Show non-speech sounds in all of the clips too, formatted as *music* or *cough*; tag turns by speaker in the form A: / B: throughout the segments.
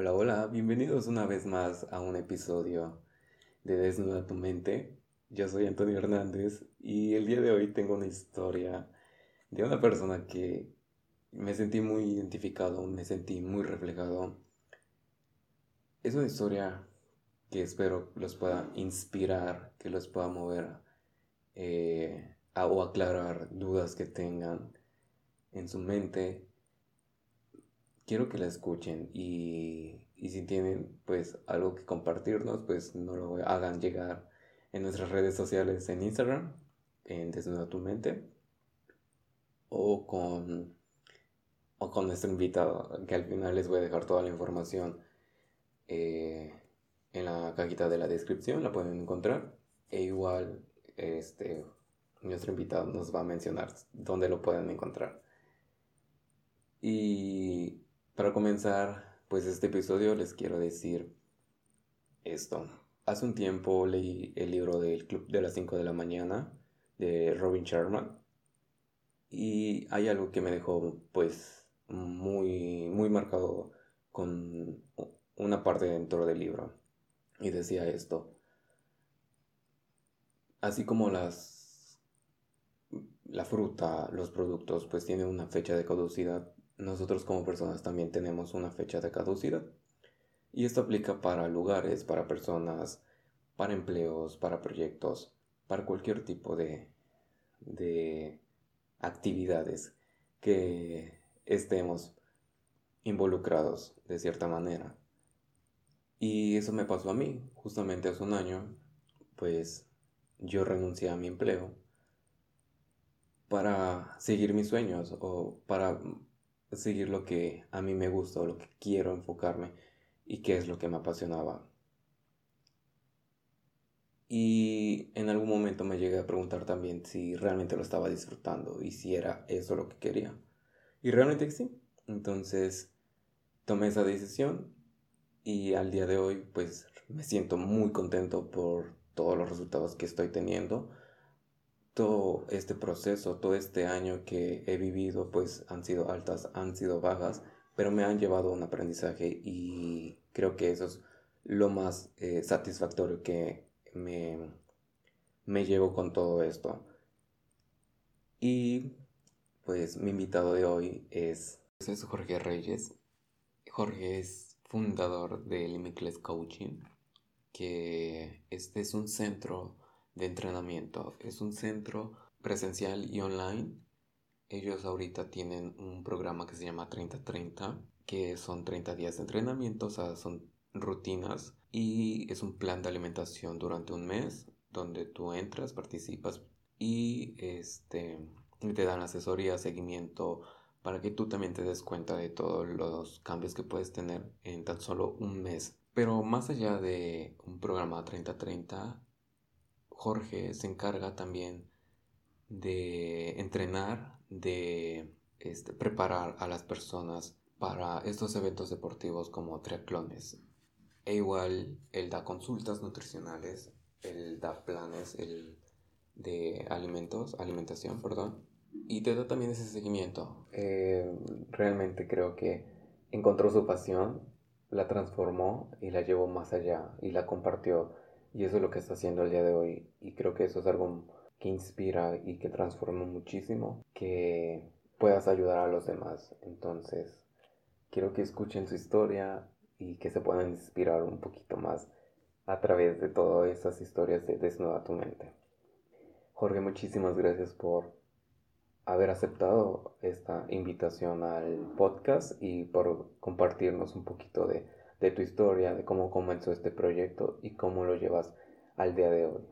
A: Hola, hola, bienvenidos una vez más a un episodio de Desnuda tu mente. Yo soy Antonio Hernández y el día de hoy tengo una historia de una persona que me sentí muy identificado, me sentí muy reflejado. Es una historia que espero los pueda inspirar, que los pueda mover eh, o aclarar dudas que tengan en su mente quiero que la escuchen y, si tienen pues algo que compartirnos, pues no lo hagan llegar en nuestras redes sociales en Instagram, en Desnuda tu Mente, o con, o con nuestro invitado, que al final les voy a dejar toda la información eh, en la cajita de la descripción, la pueden encontrar, e igual este, nuestro invitado nos va a mencionar dónde lo pueden encontrar. Y para comenzar, pues este episodio les quiero decir esto. Hace un tiempo leí el libro del Club de las 5 de la mañana de Robin Sherman y hay algo que me dejó pues muy muy marcado con una parte dentro del libro y decía esto así como las la fruta los productos pues tienen una fecha de caducidad nosotros como personas también tenemos una fecha de caducidad. Y esto aplica para lugares, para personas, para empleos, para proyectos, para cualquier tipo de, de actividades que estemos involucrados de cierta manera. Y eso me pasó a mí, justamente hace un año, pues yo renuncié a mi empleo para seguir mis sueños o para seguir lo que a mí me gusta o lo que quiero enfocarme y qué es lo que me apasionaba. Y en algún momento me llegué a preguntar también si realmente lo estaba disfrutando y si era eso lo que quería. Y realmente sí. Entonces tomé esa decisión y al día de hoy pues me siento muy contento por todos los resultados que estoy teniendo todo este proceso, todo este año que he vivido, pues han sido altas, han sido bajas, pero me han llevado a un aprendizaje y creo que eso es lo más eh, satisfactorio que me, me llevo con todo esto. Y pues mi invitado de hoy es, es Jorge Reyes. Jorge es fundador de Limitless Coaching, que este es un centro de entrenamiento. Es un centro presencial y online. Ellos ahorita tienen un programa que se llama 30-30, que son 30 días de entrenamiento, o sea, son rutinas y es un plan de alimentación durante un mes donde tú entras, participas y este, te dan asesoría, seguimiento para que tú también te des cuenta de todos los cambios que puedes tener en tan solo un mes. Pero más allá de un programa 30-30, Jorge se encarga también de entrenar, de este, preparar a las personas para estos eventos deportivos como triatlones. E igual él da consultas nutricionales, él da planes de alimentos, alimentación, perdón, y te da también ese seguimiento. Eh, realmente creo que encontró su pasión, la transformó y la llevó más allá y la compartió y eso es lo que está haciendo el día de hoy. Y creo que eso es algo que inspira y que transforma muchísimo, que puedas ayudar a los demás. Entonces, quiero que escuchen su historia y que se puedan inspirar un poquito más a través de todas esas historias de Desnuda tu mente. Jorge, muchísimas gracias por haber aceptado esta invitación al podcast y por compartirnos un poquito de de tu historia, de cómo comenzó este proyecto y cómo lo llevas al día de hoy.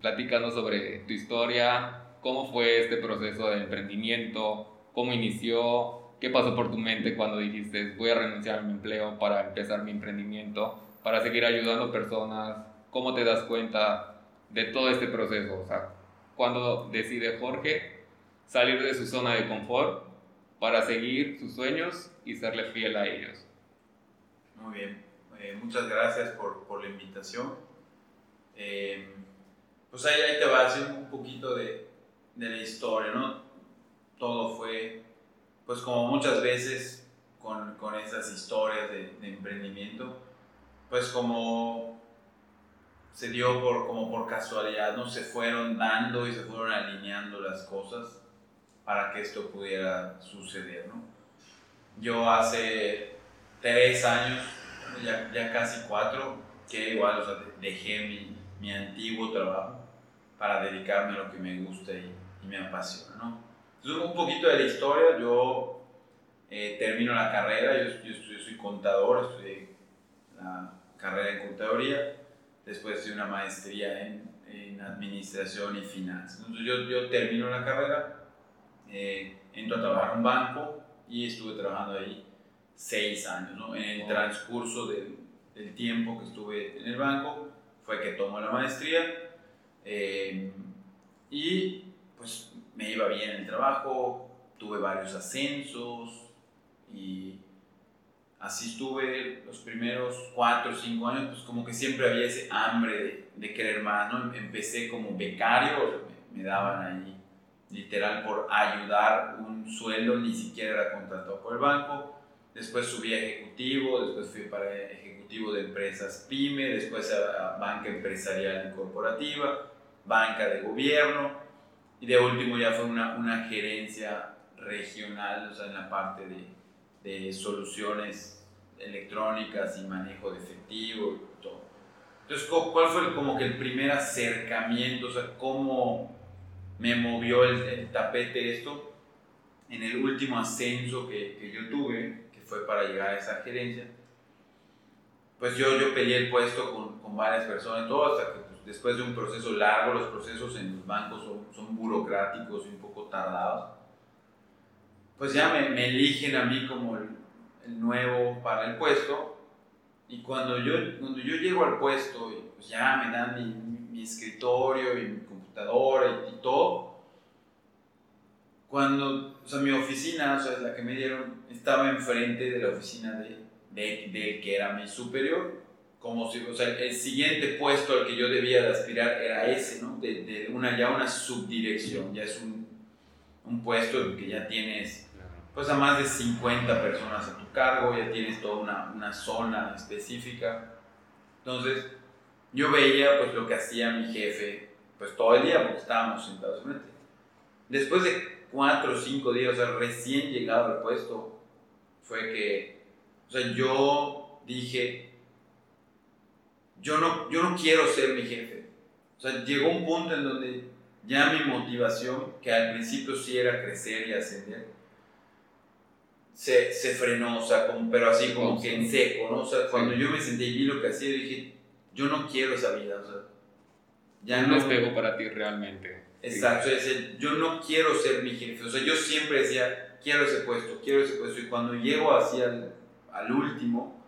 B: Platícanos sobre tu historia, cómo fue este proceso de emprendimiento, cómo inició, qué pasó por tu mente cuando dijiste voy a renunciar a mi empleo para empezar mi emprendimiento, para seguir ayudando personas, cómo te das cuenta de todo este proceso, o sea, cuando decide Jorge salir de su zona de confort para seguir sus sueños y serle fiel a ellos.
C: Muy bien, eh, muchas gracias por, por la invitación. Eh, pues ahí, ahí, te va a decir un poquito de, de, la historia, ¿no? Todo fue, pues como muchas veces con, con esas historias de, de, emprendimiento, pues como se dio por, como por casualidad, ¿no? Se fueron dando y se fueron alineando las cosas para que esto pudiera suceder, ¿no? Yo hace tres años, ya, ya casi cuatro, que igual, o sea, dejé mi, mi antiguo trabajo para dedicarme a lo que me gusta y, y me apasiona, ¿no? Entonces, un poquito de la historia, yo eh, termino la carrera, yo, yo, soy contador, estudié la carrera en contaduría, después hice una maestría en, en administración y finanzas. Entonces yo, yo termino la carrera, eh, entro a trabajar en un banco y estuve trabajando ahí seis años. ¿no? En el transcurso del, del, tiempo que estuve en el banco fue que tomo la maestría eh, y pues me iba bien el trabajo, tuve varios ascensos y así estuve los primeros cuatro o cinco años, pues como que siempre había ese hambre de, de querer más, ¿no? Empecé como becario, me, me daban ahí literal por ayudar un sueldo, ni siquiera era contratado por el banco. Después subí a ejecutivo, después fui para ejecutivo de empresas pyme, después a banca empresarial corporativa, banca de gobierno y de último ya fue una, una gerencia regional, o sea, en la parte de, de soluciones electrónicas y manejo de efectivo y todo. Entonces, ¿cuál fue como que el primer acercamiento? O sea, ¿cómo me movió el, el tapete esto? En el último ascenso que, que, yo tuve, fue para llegar a esa gerencia, pues yo, yo peleé el puesto con, con varias personas, todo hasta que pues, después de un proceso largo, los procesos en los bancos son, son burocráticos y un poco tardados, pues ya me, me eligen a mí como el, el, nuevo para el puesto. Y cuando yo, cuando yo llego al puesto, y pues ya me dan mi, mi escritorio y mi computadora y, y, todo, cuando, o sea, mi oficina, o sea, la que me dieron, estaba enfrente de la oficina de, de, de que era mi superior, como si, o sea, el siguiente puesto al que yo debía de aspirar era ese, ¿no? De, de una, ya una subdirección, ya es un, un puesto que ya tienes pues a más de 50 personas a tu cargo, ya tienes toda una, una zona específica. Entonces, yo veía pues lo que hacía mi jefe, pues todo el día, porque estábamos sentados frente. Después de cuatro o cinco días, o sea, recién llegado al puesto, fue que, o sea, yo dije, yo no, yo no quiero ser mi jefe. O sea, llegó un punto en donde ya mi motivación, que al principio sí era crecer y ascender, se, se frenó, o sea, como, pero así como que en seco, ¿no? O sea, cuando yo me senté y vi lo que hacía, dije, yo no quiero esa vida, o sea,
B: ya no... espejo para ti realmente.
C: Exacto, sí. yo no quiero ser mi jefe, o sea, yo siempre decía, quiero ese puesto, quiero ese puesto, y cuando llego al, al último,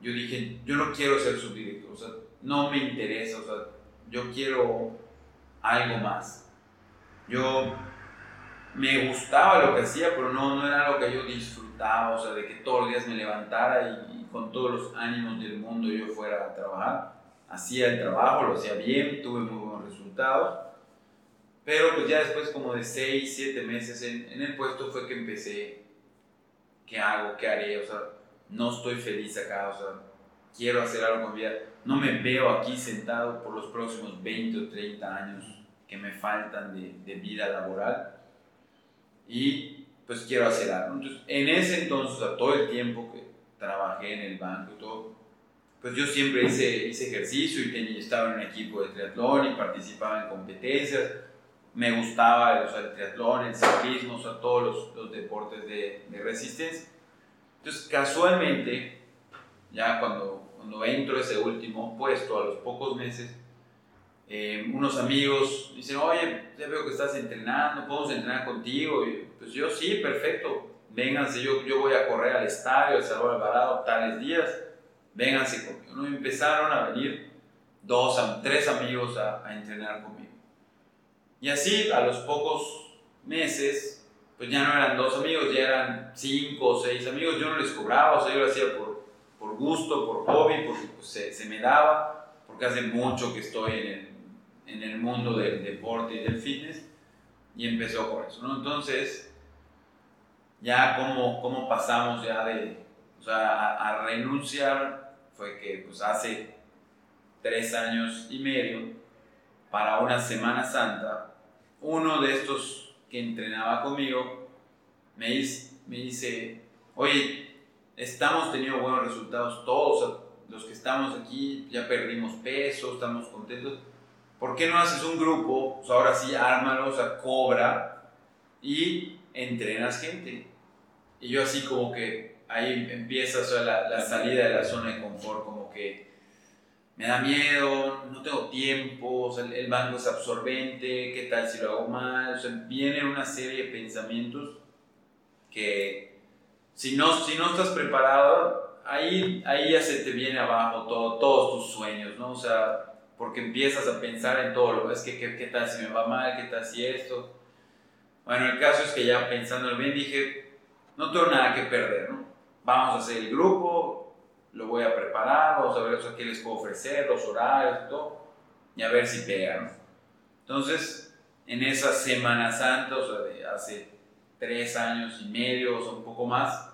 C: yo dije, yo no quiero ser subdirector, o sea, no me interesa, o sea, yo quiero algo más. Yo me gustaba lo que hacía, pero no, no era lo que yo disfrutaba, o sea, de que todos los días me levantara y, y, con todos los ánimos del mundo yo fuera a trabajar. Hacía el trabajo, lo hacía bien, tuve muy buenos resultados, pero pues ya después como de 6, 7 meses en, en el puesto fue que empecé, ¿qué hago? ¿Qué haré? O sea, no estoy feliz acá, o sea, quiero hacer algo con vida. No me veo aquí sentado por los próximos 20 o 30 años que me faltan de, de vida laboral y pues quiero hacer algo. Entonces, en ese entonces, o sea, todo el tiempo que trabajé en el banco y todo, pues yo siempre hice, hice ejercicio y tenía, estaba en un equipo de triatlón y participaba en competencias. Me gustaba o sea, el ciclismo, o todos los, deportes de, de, resistencia. Entonces, casualmente, ya cuando, cuando entro ese último puesto, a los pocos meses, eh, unos amigos dicen, oye, ya veo que estás entrenando, podemos entrenar contigo. Y pues yo sí, perfecto, vénganse, yo, yo voy a correr al estadio, al Salvador Alvarado, tales días, vénganse conmigo. ¿no? empezaron a venir dos, tres amigos a entrenar conmigo. Y así, a los pocos meses, pues ya no eran dos amigos, ya eran cinco o seis amigos. Yo no les cobraba, o sea, yo lo hacía por, por gusto, por hobby, porque pues, se, se, me daba, porque hace mucho que estoy en el, en el mundo del deporte y del fitness y empezó por eso, ¿no? Entonces, ya cómo, cómo pasamos ya de, o sea, a, renunciar, fue que pues hace tres años y medio, para una Semana Santa, uno de estos que entrenaba conmigo me dice, me dice oye, estamos teniendo buenos resultados todos, los que estamos aquí ya perdimos peso, estamos contentos. ¿Por qué no haces un grupo? Pues ahora sí, ármalo, o sea, cobra y entrenas gente. Y yo así como que ahí empieza la, la salida de la zona de confort, como que me da miedo, no tengo tiempo, o sea, el banco es absorbente, ¿qué tal si lo hago mal? O sea, viene una serie de pensamientos que si no, si no estás preparado, ahí, ahí ya se te viene abajo todo, todos tus sueños, ¿no? O sea, porque empiezas a pensar en todo lo es que qué, qué tal si me va mal, qué tal si esto. Bueno, el caso es que ya pensando bien dije, no tengo nada que perder, ¿no? Vamos a hacer el grupo, lo voy a preparar, vamos a ver qué les puedo ofrecer, los horarios todo, y a ver si pegan. Entonces, en esa Semana Santa, o sea, de hace tres años y medio o un poco más,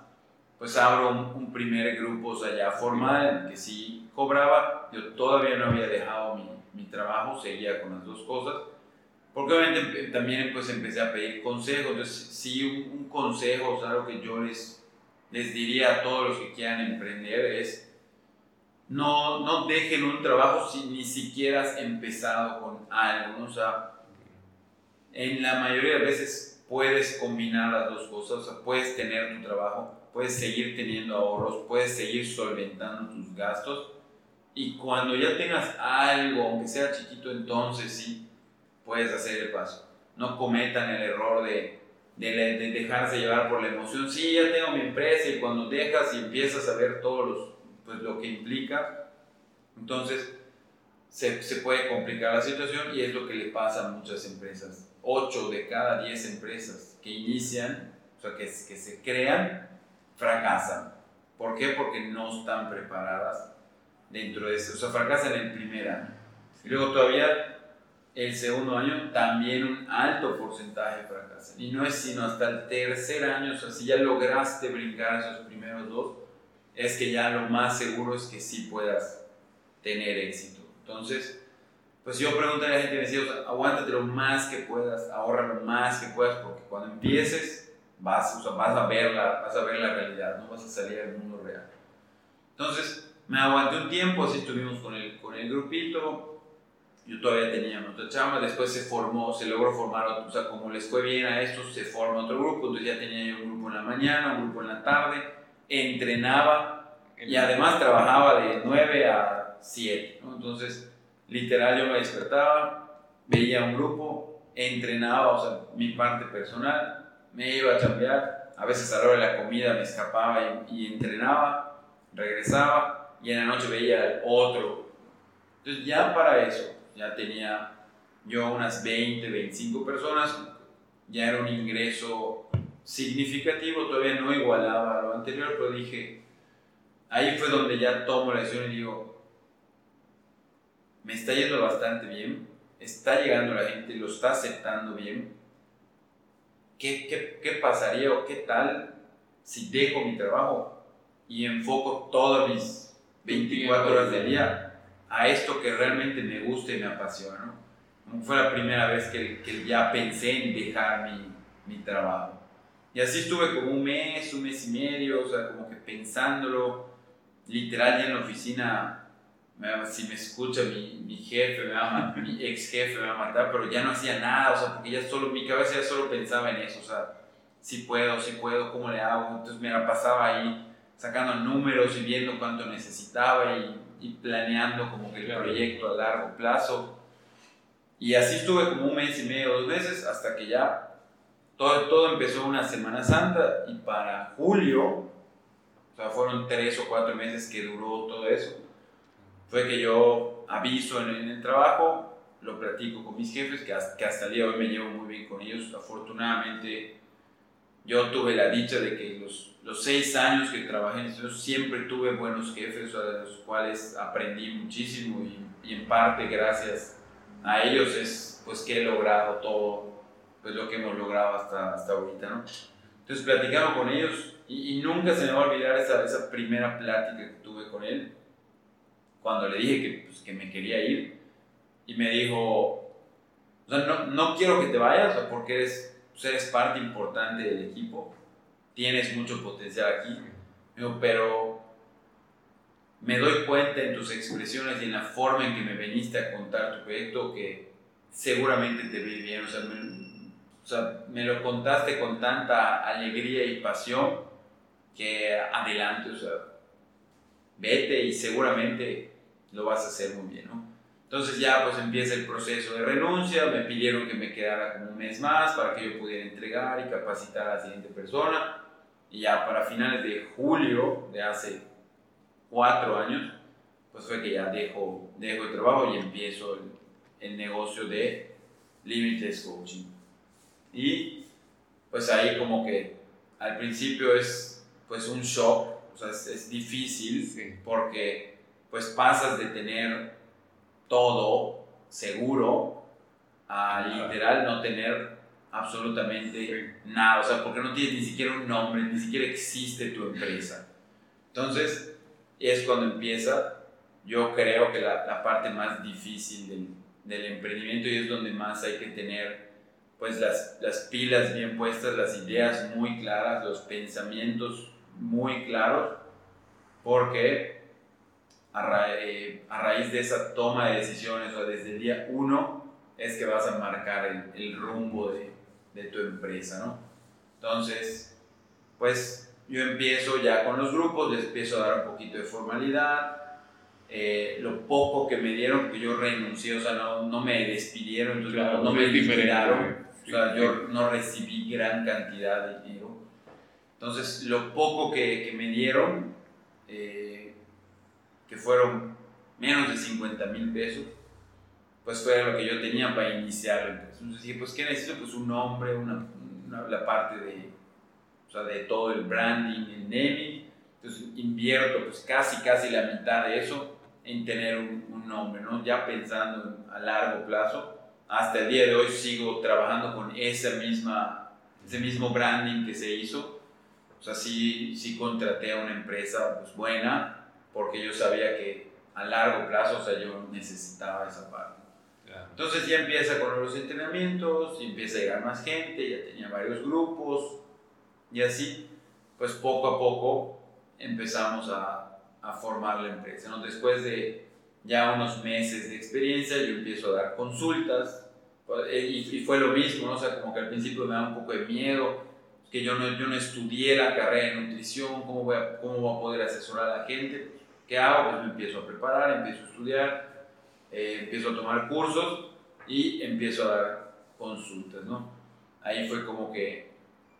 C: pues abro un, primer grupo, o sea, ya formal, que sí cobraba. Yo todavía no había dejado mi, mi trabajo, seguía con las dos cosas. Porque obviamente también pues empecé a pedir consejos. Entonces, sí, un, consejo, o sea, algo que yo les, les diría a todos los que quieran emprender es no, no dejen un trabajo si ni siquiera has empezado con algo. O sea, en la mayoría de veces puedes combinar las dos cosas, o sea, puedes tener tu trabajo, puedes seguir teniendo ahorros, puedes seguir solventando tus gastos y cuando ya tengas algo, aunque sea chiquito, entonces sí puedes hacer el paso. No cometan el error de, de, de dejarse llevar por la emoción. Sí, ya tengo mi empresa y cuando dejas y empiezas a ver todo los, pues, lo que implica, entonces se, se puede complicar la situación y es lo que le pasa a muchas empresas 8 de cada 10 empresas que inician, o sea, que, que se crean, fracasan. ¿Por qué? Porque no están preparadas dentro de eso. O sea, fracasan el primer año. Y luego todavía el segundo año también un alto porcentaje fracasan. Y no es sino hasta el tercer año, o sea, si ya lograste brincar esos primeros dos, es que ya lo más seguro es que sí puedas tener éxito. Entonces, pues yo preguntaría a la gente, decía, aguántate lo más que puedas, ahorra lo más que puedas, porque cuando empieces vas, vas, a ver la, vas a ver la realidad, no vas a salir al mundo real. Entonces, me aguanté un tiempo, así estuvimos con el, con el grupito, yo todavía tenía otra chamba, después se formó, se logró formar otro, o sea, como les fue bien a estos, se forma otro grupo, entonces ya tenía yo un grupo en la mañana, un grupo en la tarde, entrenaba y además trabajaba de 9 a 7, ¿no? Entonces, literal yo me despertaba, veía un grupo, entrenaba, o sea, mi parte personal, me iba a chambear, a veces a la hora de la comida me escapaba y, entrenaba, regresaba y en la noche veía otro. Entonces ya para eso, ya tenía yo unas 20, 25 personas, ya era un ingreso significativo, todavía no igualaba lo anterior, pero dije, ahí fue donde ya tomo la decisión y digo, me está yendo bastante bien, está llegando la gente, lo está aceptando bien. ¿Qué, qué, qué pasaría o qué tal si dejo mi trabajo y enfoco todas mis 24 horas del día a esto que realmente me gusta y me apasiona? ¿no? Fue la primera vez que, que ya pensé en dejar mi, mi trabajo. Y así estuve como un mes, un mes y medio, o sea, como que pensándolo, literal ya en la oficina si me escucha mi, mi jefe, me va mi ex jefe me va a matar, pero ya no hacía nada, o sea, porque ya solo, mi cabeza ya solo pensaba en eso, o sea, si puedo, si puedo, ¿cómo le hago? Entonces me la pasaba ahí sacando números y viendo cuánto necesitaba y, y planeando como que el proyecto a largo plazo. Y así estuve como un mes y medio, dos meses, hasta que ya todo, todo empezó una Semana Santa y para julio, o sea, fueron tres o cuatro meses que duró todo eso fue que yo aviso en, el trabajo, lo platico con mis jefes, que hasta, que hasta el día de hoy me llevo muy bien con ellos. Afortunadamente, yo tuve la dicha de que los, los seis años que trabajé en esto, siempre tuve buenos jefes, de los cuales aprendí muchísimo y, y, en parte gracias a ellos es pues que he logrado todo pues lo que hemos logrado hasta, hasta ahorita, ¿no? Entonces platicamos con ellos y, nunca se me va a olvidar esa, esa primera plática que tuve con él, cuando le dije que, pues, que me quería ir y me dijo, o sea, no, no quiero que te vayas porque eres, pues, eres parte importante del equipo, tienes mucho potencial aquí, pero me doy cuenta en tus expresiones y en la forma en que me veniste a contar tu proyecto que seguramente te vi bien, o sea, me, o sea, me lo contaste con tanta alegría y pasión que adelante, o sea, vete y seguramente lo vas a hacer muy bien, ¿no? Entonces ya pues empieza el proceso de renuncia, me pidieron que me quedara como un mes más para que yo pudiera entregar y capacitar a la siguiente persona. Y ya para finales de julio de hace cuatro años, pues fue que ya dejo, dejo el trabajo y empiezo el, el negocio de Limitless Coaching. Y pues ahí como que al principio es pues un shock, o sea, es, es difícil porque pues pasas de tener todo seguro a literal no tener absolutamente nada, o sea, porque no tienes ni siquiera un nombre, ni siquiera existe tu empresa. Entonces, es cuando empieza, yo creo que la, la parte más difícil del, del, emprendimiento y es donde más hay que tener pues las, las pilas bien puestas, las ideas muy claras, los pensamientos muy claros, porque a, eh, a raíz de esa toma de decisiones o desde el día uno es que vas a marcar el, el rumbo de, de tu empresa, ¿no? Entonces, pues yo empiezo ya con los grupos, les empiezo a dar un poquito de formalidad. Eh, lo poco que me dieron, que yo renuncié, o sea, no, no me despidieron, entonces
B: Claro,
C: no, me liquidaron,
B: sí,
C: o sea,
B: sí.
C: yo no recibí gran cantidad de dinero. Entonces, lo poco que, que me dieron, eh, que fueron menos de 50 mil pesos, pues fue lo que yo tenía para iniciar empresa. Entonces dije, pues, ¿qué necesito? Pues un nombre, una, una- la parte de, o sea, de todo el branding, el naming. Entonces invierto pues casi, casi la mitad de eso en tener un, un nombre, ¿no? Ya pensando en- a largo plazo. Hasta el día de hoy sigo trabajando con esa misma, ese mismo branding que se hizo. O sea, sí, sí contraté a una empresa pues, buena porque yo sabía que a largo plazo, o sea, yo necesitaba esa parte. Entonces ya empieza con los entrenamientos, empieza a llegar más gente, ya tenía varios grupos y así, pues poco a poco empezamos a, a formar la empresa. ¿no? Después de ya unos meses de experiencia, yo empiezo a dar consultas eh, y, y fue lo mismo, ¿no? o sea, como que al principio me daba un poco de miedo, que yo no, yo no estudié la carrera de nutrición, ¿cómo voy, a, ¿cómo voy a poder asesorar a la gente? ¿Qué hago? Pues me empiezo a preparar, empiezo a estudiar, eh, empiezo a tomar cursos y empiezo a dar consultas, ¿no? Ahí fue como que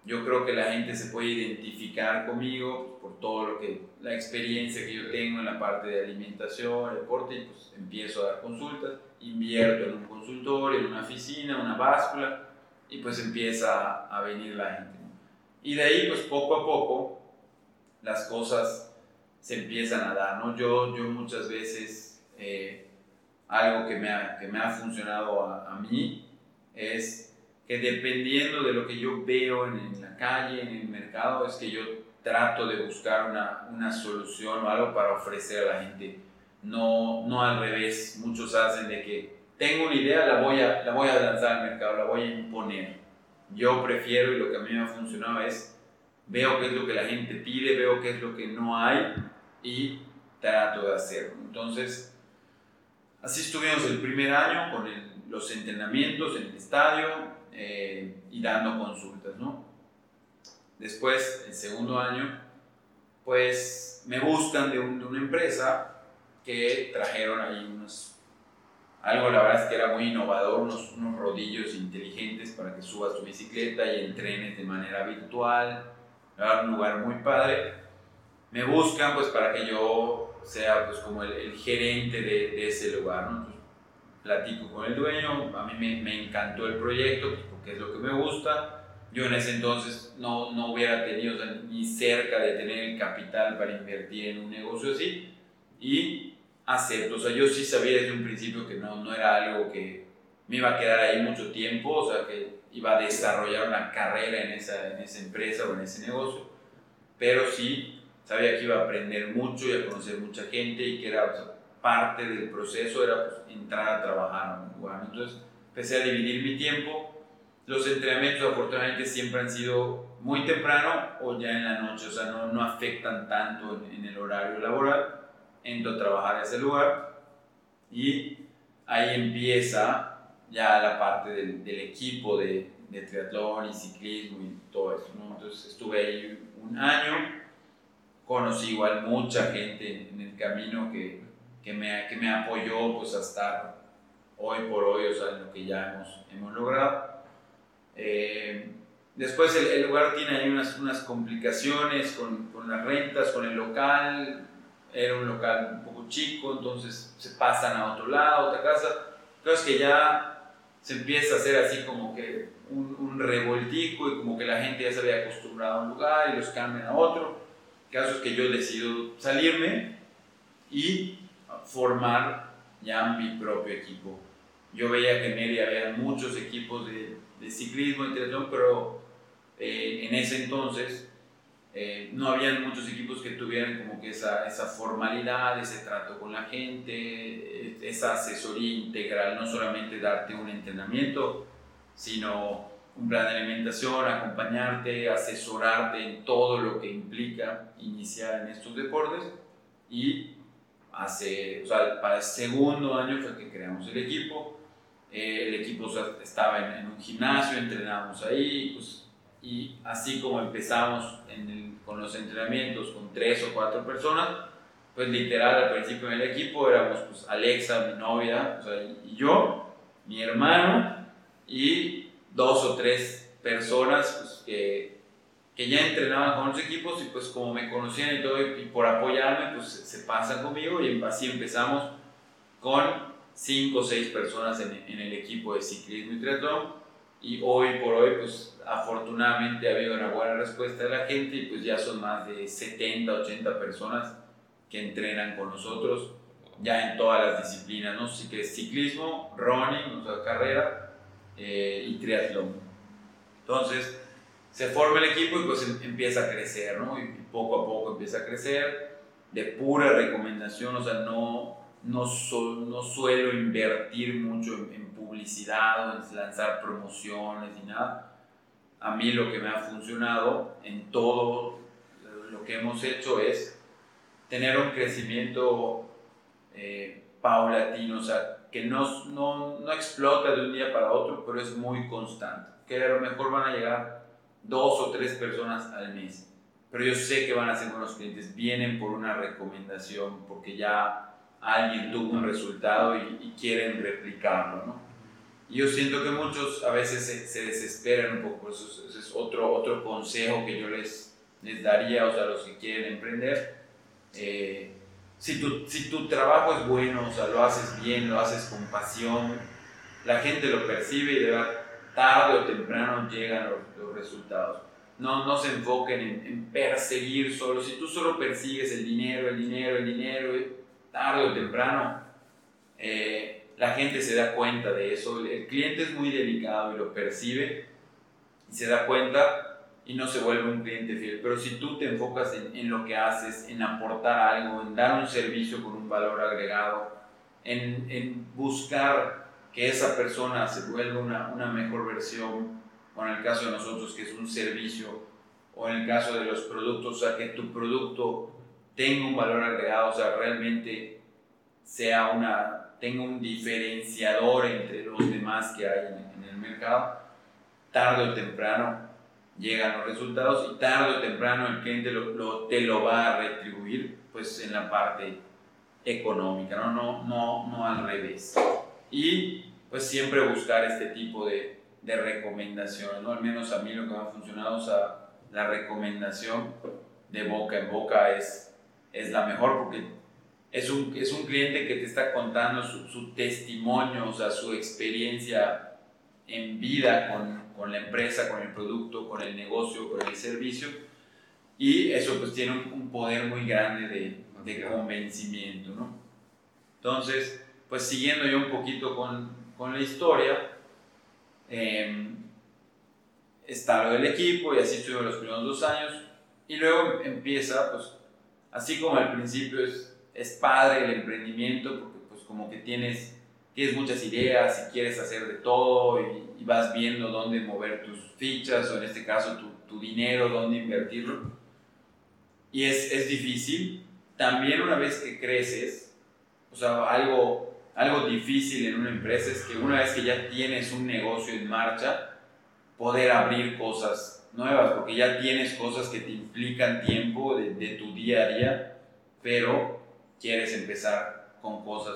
C: yo creo que la gente se puede identificar conmigo por todo lo que, la experiencia que yo tengo en la parte de alimentación, deporte, y pues empiezo a dar consultas, invierto en un consultorio, en una oficina, una báscula, y pues empieza a, venir la gente. Y de ahí, pues poco a poco, las cosas se empiezan a dar, ¿no? Yo, yo muchas veces... Eh, algo que me ha, que me ha funcionado a, a, mí es que dependiendo de lo que yo veo en, en, la calle, en el mercado, es que yo trato de buscar una, una solución o algo para ofrecer a la gente. No, no al revés, muchos hacen de que tengo una idea, la voy, a, la voy a lanzar al mercado, la voy a imponer. Yo prefiero y lo que a mí me ha funcionado es veo qué es lo que la gente pide, veo qué es lo que no hay y trato de hacerlo. Entonces, Así estuvimos el primer año con los entrenamientos en el estadio eh, y dando consultas, ¿no? Después, el segundo año, pues me buscan de una empresa que trajeron ahí unos, algo la verdad es que era muy innovador, unos, unos rodillos inteligentes para que subas tu bicicleta y entrenes de manera virtual, era un lugar muy padre. Me buscan pues para que yo sea pues como el, gerente de, ese lugar, ¿no? Entonces, platico con el dueño, a mí me, me, encantó el proyecto pues, porque es lo que me gusta. Yo en ese entonces no, no hubiera tenido ni cerca de tener el capital para invertir en un negocio así y acepto. O sea, yo sí sabía desde un principio que no, no era algo que, me iba a quedar ahí mucho tiempo, o sea, que iba a desarrollar una carrera en esa, en esa empresa o en ese negocio, pero sí sabía que iba a aprender mucho y a conocer mucha gente y que era parte del proceso, era pues, entrar a trabajar en un lugar. Entonces empecé a dividir mi tiempo. Los entrenamientos afortunadamente siempre han sido muy temprano o ya en la noche, o sea, no, no afectan tanto en, en el horario laboral. Entro a trabajar a ese lugar y ahí empieza ya la parte del, del equipo de, de, triatlón y ciclismo y todo eso. ¿no? Entonces estuve ahí un año, conocí igual mucha gente en el camino que, que, me, que me apoyó pues hasta hoy por hoy, o sea, en lo que ya hemos, hemos logrado. Eh, después el, lugar tiene ahí unas, unas complicaciones con, con las rentas, con el local, era un local un poco chico, entonces se pasan a otro lado, otra casa. Entonces que ya se empieza a hacer así como que un, un, revoltijo y como que la gente ya se había acostumbrado a un lugar y los cambian a otro. Caso es que yo decido salirme y formar ya mi propio equipo. Yo veía que en Mérida había muchos equipos de, de ciclismo y triatlón, pero eh, en ese entonces eh, no habían muchos equipos que tuvieran como que esa, esa formalidad, ese trato con la gente, esa asesoría integral, no solamente darte un entrenamiento, sino un plan de alimentación, acompañarte, asesorarte en todo lo que implica iniciar en estos deportes. Y hace, o sea, para el segundo año fue que creamos el equipo, eh, el equipo o sea, estaba en, en, un gimnasio, entrenábamos ahí, pues, y así como empezamos en el, con los entrenamientos con tres o cuatro personas, pues literal al principio en el equipo éramos pues Alexa, mi novia, o sea, y yo, mi hermano y dos o tres personas pues, que, que ya entrenaban con los equipos y pues como me conocían y todo y por apoyarme pues se pasan conmigo y así empezamos con cinco o seis personas en, en el equipo de ciclismo y triatlón y hoy por hoy pues afortunadamente ha habido una buena respuesta de la gente y pues ya son más de 70, 80 personas que entrenan con nosotros ya en todas las disciplinas, ¿no? Así que ciclismo, running, sea, carrera eh, y triatlón. Entonces se forma el equipo y pues em, empieza a crecer, ¿no? Y poco a poco empieza a crecer de pura recomendación, o sea, no, no, so, no suelo invertir mucho en, en publicidad o en lanzar promociones ni nada a mí lo que me ha funcionado en todo lo que hemos hecho es tener un crecimiento eh, paulatino, o sea, que no, no, no, explota de un día para otro, pero es muy constante. Que a lo mejor van a llegar dos o tres personas al mes, pero yo sé que van a ser buenos clientes, vienen por una recomendación, porque ya alguien tuvo un resultado y, y quieren replicarlo, ¿no? Y yo siento que muchos a veces se, se desesperan un poco, eso es, eso es, otro, otro consejo que yo les, les daría o sea, a los que quieren emprender. Eh, si, tu, si tu trabajo es bueno, o sea, lo haces bien, lo haces con pasión, la gente lo percibe y de verdad, tarde o temprano llegan los, los resultados. No, no se enfoquen en, en, perseguir solo. Si tú solo persigues el dinero, el dinero, el dinero, tarde o temprano, eh, la gente se da cuenta de eso. El cliente es muy delicado y lo percibe y se da cuenta y no se vuelve un cliente fiel. Pero si tú te enfocas en, en lo que haces, en aportar algo, en dar un servicio con un valor agregado, en, en buscar que esa persona se vuelva una, una mejor versión, o en el caso de nosotros que es un servicio, o en el caso de los productos, o sea, que tu producto tenga un valor agregado, o sea, realmente sea una, tenga un diferenciador entre los demás que hay en, en el mercado, tarde o temprano llegan los resultados y tarde o temprano el cliente lo, lo, te lo va a retribuir pues en la parte económica, ¿no? No, no, no al revés. Y pues siempre buscar este tipo de, de recomendaciones, ¿no? Al menos a mí lo que me ha funcionado, o sea, la recomendación de boca en boca es, es la mejor porque es un, es un cliente que te está contando su, su, testimonio, o sea, su experiencia en vida con, con, la empresa, con el producto, con el negocio, con el servicio. Y eso pues tiene un, un poder muy grande de, de, convencimiento, ¿no? Entonces, pues siguiendo yo un poquito con, con la historia, eh, está lo del equipo y así estuve los primeros dos años. Y luego empieza, pues, así como al principio es, es padre el emprendimiento, porque pues como que tienes, tienes muchas ideas y quieres hacer de todo y, y vas viendo dónde mover tus fichas o en este caso tu, tu dinero, dónde invertirlo. Y es, es difícil. También una vez que creces, o sea, algo, algo difícil en una empresa es que una vez que ya tienes un negocio en marcha, poder abrir cosas nuevas, porque ya tienes cosas que te implican tiempo de, de tu día a día, pero quieres empezar con cosas.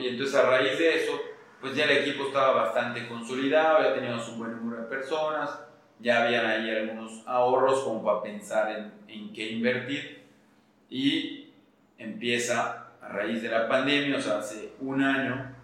C: Y entonces a raíz de eso, pues ya el equipo estaba bastante consolidado, ya teníamos un buen número de personas, ya habían ahí algunos ahorros como para pensar en, en qué invertir y empieza a raíz de la pandemia, o sea, hace un año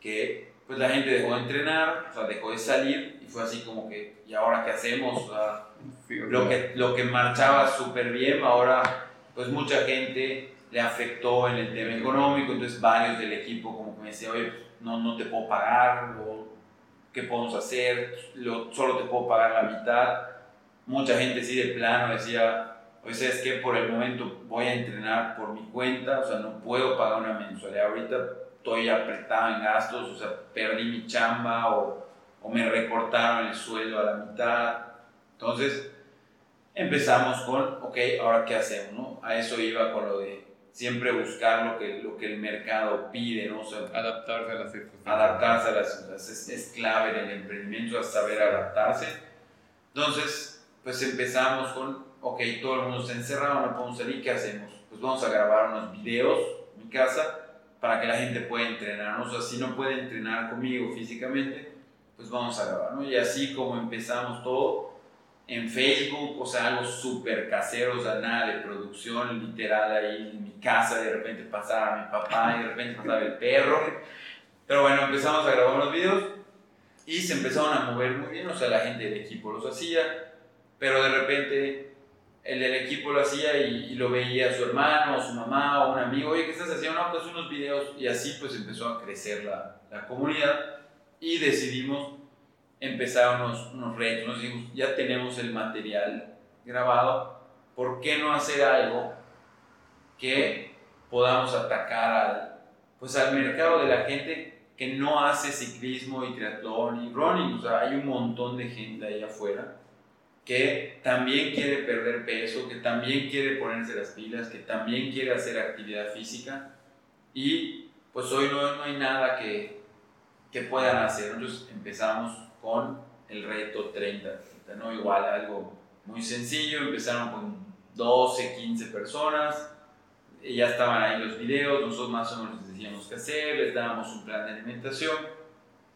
C: que pues la gente dejó de entrenar, o sea, dejó de salir y fue así como que, ¿y ahora qué hacemos? O sea, lo que, lo que marchaba súper bien, ahora pues mucha gente le afectó en el tema económico, entonces varios del equipo como que me decían, oye, no, no te puedo pagar, o qué podemos hacer, lo, solo te puedo pagar la mitad. Mucha gente sí de plano decía, oye, ¿sabes qué? Por el momento voy a entrenar por mi cuenta, o sea, no puedo pagar una mensualidad ahorita, estoy apretado en gastos, o sea, perdí mi chamba o, o me recortaron el sueldo a la mitad. Entonces empezamos con, ok, ahora qué hacemos, ¿no? A eso iba con lo de siempre buscar lo que, lo que el mercado pide, ¿no? O sea,
B: Adaptarse a las circunstancias.
C: adaptarse a las circunstancias es, es clave en el emprendimiento, saber adaptarse. Entonces, pues empezamos con, ok, todo el mundo está encerrado, no podemos salir, ¿qué hacemos? Pues vamos a grabar unos videos en mi casa para que la gente pueda entrenar, ¿no? O sea, si no puede entrenar conmigo físicamente, pues vamos a grabar, ¿no? Y así como empezamos todo, en Facebook, o sea, algo súper casero, o sea, nada de producción, literal, ahí en mi casa, de repente pasaba mi papá y de repente pasaba el perro. Pero bueno, empezamos a grabar unos videos y se empezaron a mover muy bien, o sea, la gente del equipo los hacía, pero de repente el del equipo lo hacía y, y lo veía su hermano o su mamá o un amigo, oye, ¿qué estás haciendo? No, pues unos videos y así pues empezó a crecer la, la comunidad y decidimos empezar unos, unos retos, nos dijimos, ya tenemos el material grabado, ¿por qué no hacer algo que podamos atacar al, pues al mercado de la gente que no hace ciclismo y triatlón y running? O sea, hay un montón de gente ahí afuera que también quiere perder peso, que también quiere ponerse las pilas, que también quiere hacer actividad física y pues hoy no, no hay nada que, que puedan hacer. Entonces empezamos con el reto 30, ¿no? Igual algo muy sencillo, empezaron con 12, 15 personas, ya estaban ahí los videos, nosotros más o menos les decíamos qué hacer, les dábamos un plan de alimentación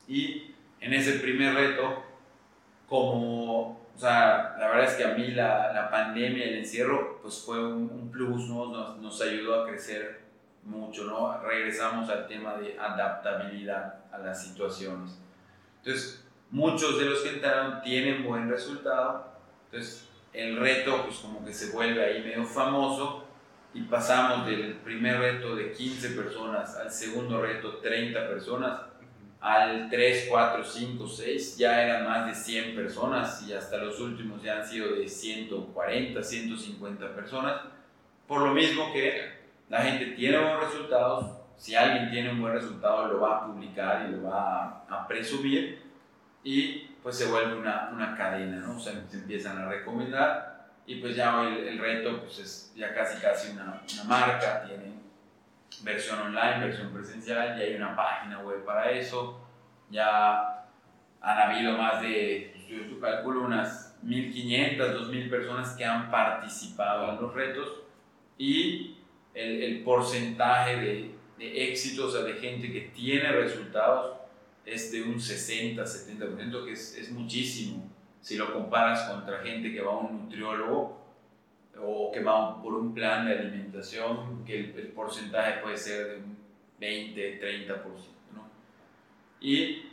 C: y en ese primer reto, como, o sea, la verdad es que a mí la, la pandemia, el encierro, pues fue un, un plus, ¿no? Nos, nos ayudó a crecer mucho, ¿no? Regresamos al tema de adaptabilidad a las situaciones. Entonces, muchos de los que entraron tienen buen resultado. Entonces, el reto, pues como que se vuelve ahí medio famoso y pasamos del primer reto de 15 personas al segundo reto 30 personas, al 3, 4, 5, 6, ya eran más de 100 personas y hasta los últimos ya han sido de 140, 150 personas. Por lo mismo que la gente tiene buenos resultados, si alguien tiene un buen resultado lo va a publicar y lo va a, a presumir y pues se vuelve una, una cadena, ¿no? O sea, se empiezan a recomendar y pues ya hoy el, el reto pues es ya casi casi una, una, marca, tiene versión online, versión presencial, ya hay una página web para eso, ya han habido más de, yo, yo calculo unas 1.500, 2.000 personas que han participado en los retos y el, el porcentaje de, de éxito, o sea, de gente que tiene resultados, es de un 60, 70%, que es, es, muchísimo. Si lo comparas contra gente que va a un nutriólogo o que va por un plan de alimentación, que el, porcentaje puede ser de un 20, 30%. ¿no? Y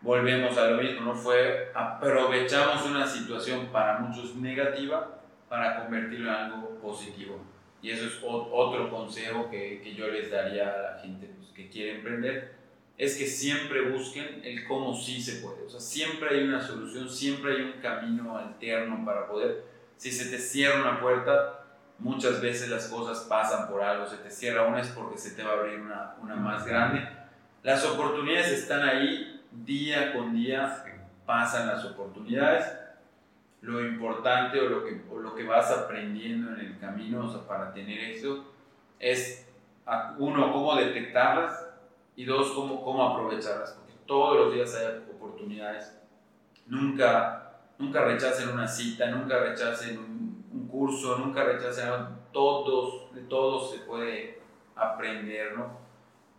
C: volvemos a lo mismo, ¿no? Fue, aprovechamos una situación para muchos negativa para convertirlo en algo positivo. Y eso es otro consejo que, que yo les daría a la gente pues, que quiere emprender es que siempre busquen el cómo sí se puede. O sea, siempre hay una solución, siempre hay un camino alterno para poder. Si se te cierra una puerta, muchas veces las cosas pasan por algo. Se te cierra una es porque se te va a abrir una, una más grande. Las oportunidades están ahí día con día, pasan las oportunidades. Lo importante o lo que, o lo que vas aprendiendo en el camino o sea, para tener eso es, uno, cómo detectarlas y dos, cómo, cómo aprovecharlas, porque todos los días hay oportunidades. Nunca, nunca rechacen una cita, nunca rechacen un, un curso, nunca rechacen todos, de todos se puede aprender, ¿no?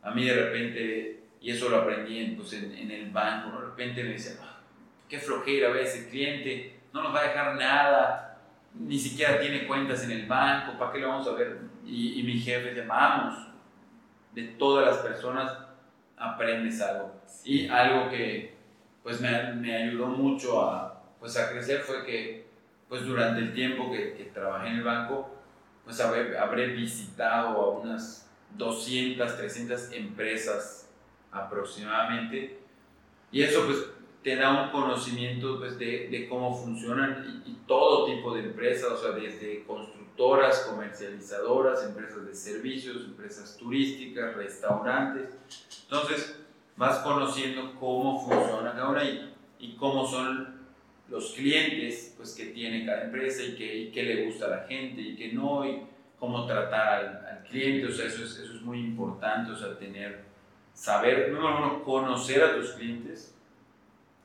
C: A mí de repente, y eso lo aprendí en, pues, en, en el banco, de repente me dicen, ah, qué flojera ver ese cliente, no nos va a dejar nada, ni siquiera tiene cuentas en el banco, ¿para qué lo vamos a ver? Y, y mi jefe dice, vamos, de todas las personas aprendes algo. Y algo que pues me, me, ayudó mucho a, pues, a crecer fue que pues durante el tiempo que, que trabajé en el banco, pues habré, habré, visitado a unas 200, 300 empresas aproximadamente. Y eso pues te da un conocimiento pues, de, de cómo funcionan y, y, todo tipo de empresas, o sea, desde constructoras, comercializadoras, empresas de servicios, empresas turísticas, restaurantes. Entonces vas conociendo cómo funciona cada una y, y cómo son los clientes pues, que tiene cada empresa y qué, y le gusta a la gente y qué no, y cómo tratar al, al cliente, o sea, eso es, eso es muy importante, o sea, tener, saber, número uno, conocer a tus clientes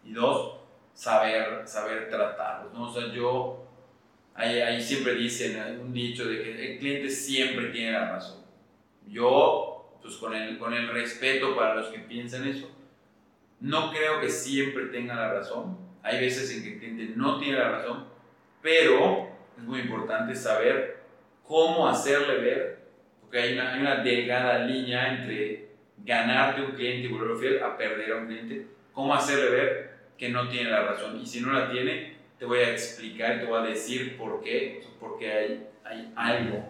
C: y dos, saber, saber tratarlos, ¿no? O sea, yo, ahí, ahí siempre dicen, un dicho de que el cliente siempre tiene la razón. Yo, pues con el, con el respeto para los que piensan eso, no creo que siempre tenga la razón. Hay veces en que el cliente no tiene la razón, pero es muy importante saber cómo hacerle ver, porque hay una, hay una delgada línea entre ganarte un cliente y volverlo fiel a perder a un cliente, cómo hacerle ver que no tiene la razón. Y si no la tiene, te voy a explicar, te voy a decir por qué, porque hay, hay algo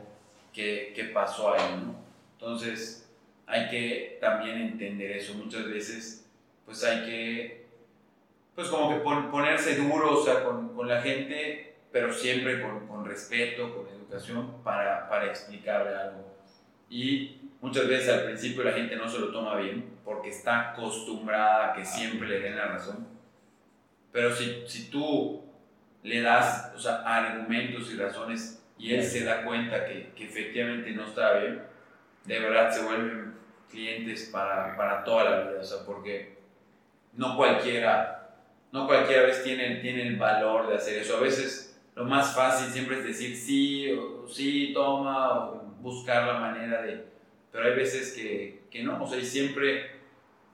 C: que, que pasó ahí, ¿no? Entonces, hay que también entender eso. Muchas veces, pues hay que, pues como que pon, ponerse duro, o sea, con, con, la gente, pero siempre con, con respeto, con educación, para, para explicarle algo. Y muchas veces al principio la gente no se lo toma bien, porque está acostumbrada a que siempre le den la razón. Pero si, si tú le das o sea, argumentos y razones y él se da cuenta que, que efectivamente no está bien, de verdad se vuelven clientes para, para toda la vida, o sea, porque no cualquiera, no cualquiera vez tiene, tiene el valor de hacer eso. A veces lo más fácil siempre es decir sí, o sí, toma, o buscar la manera de... Pero hay veces que, que no, o sea, y siempre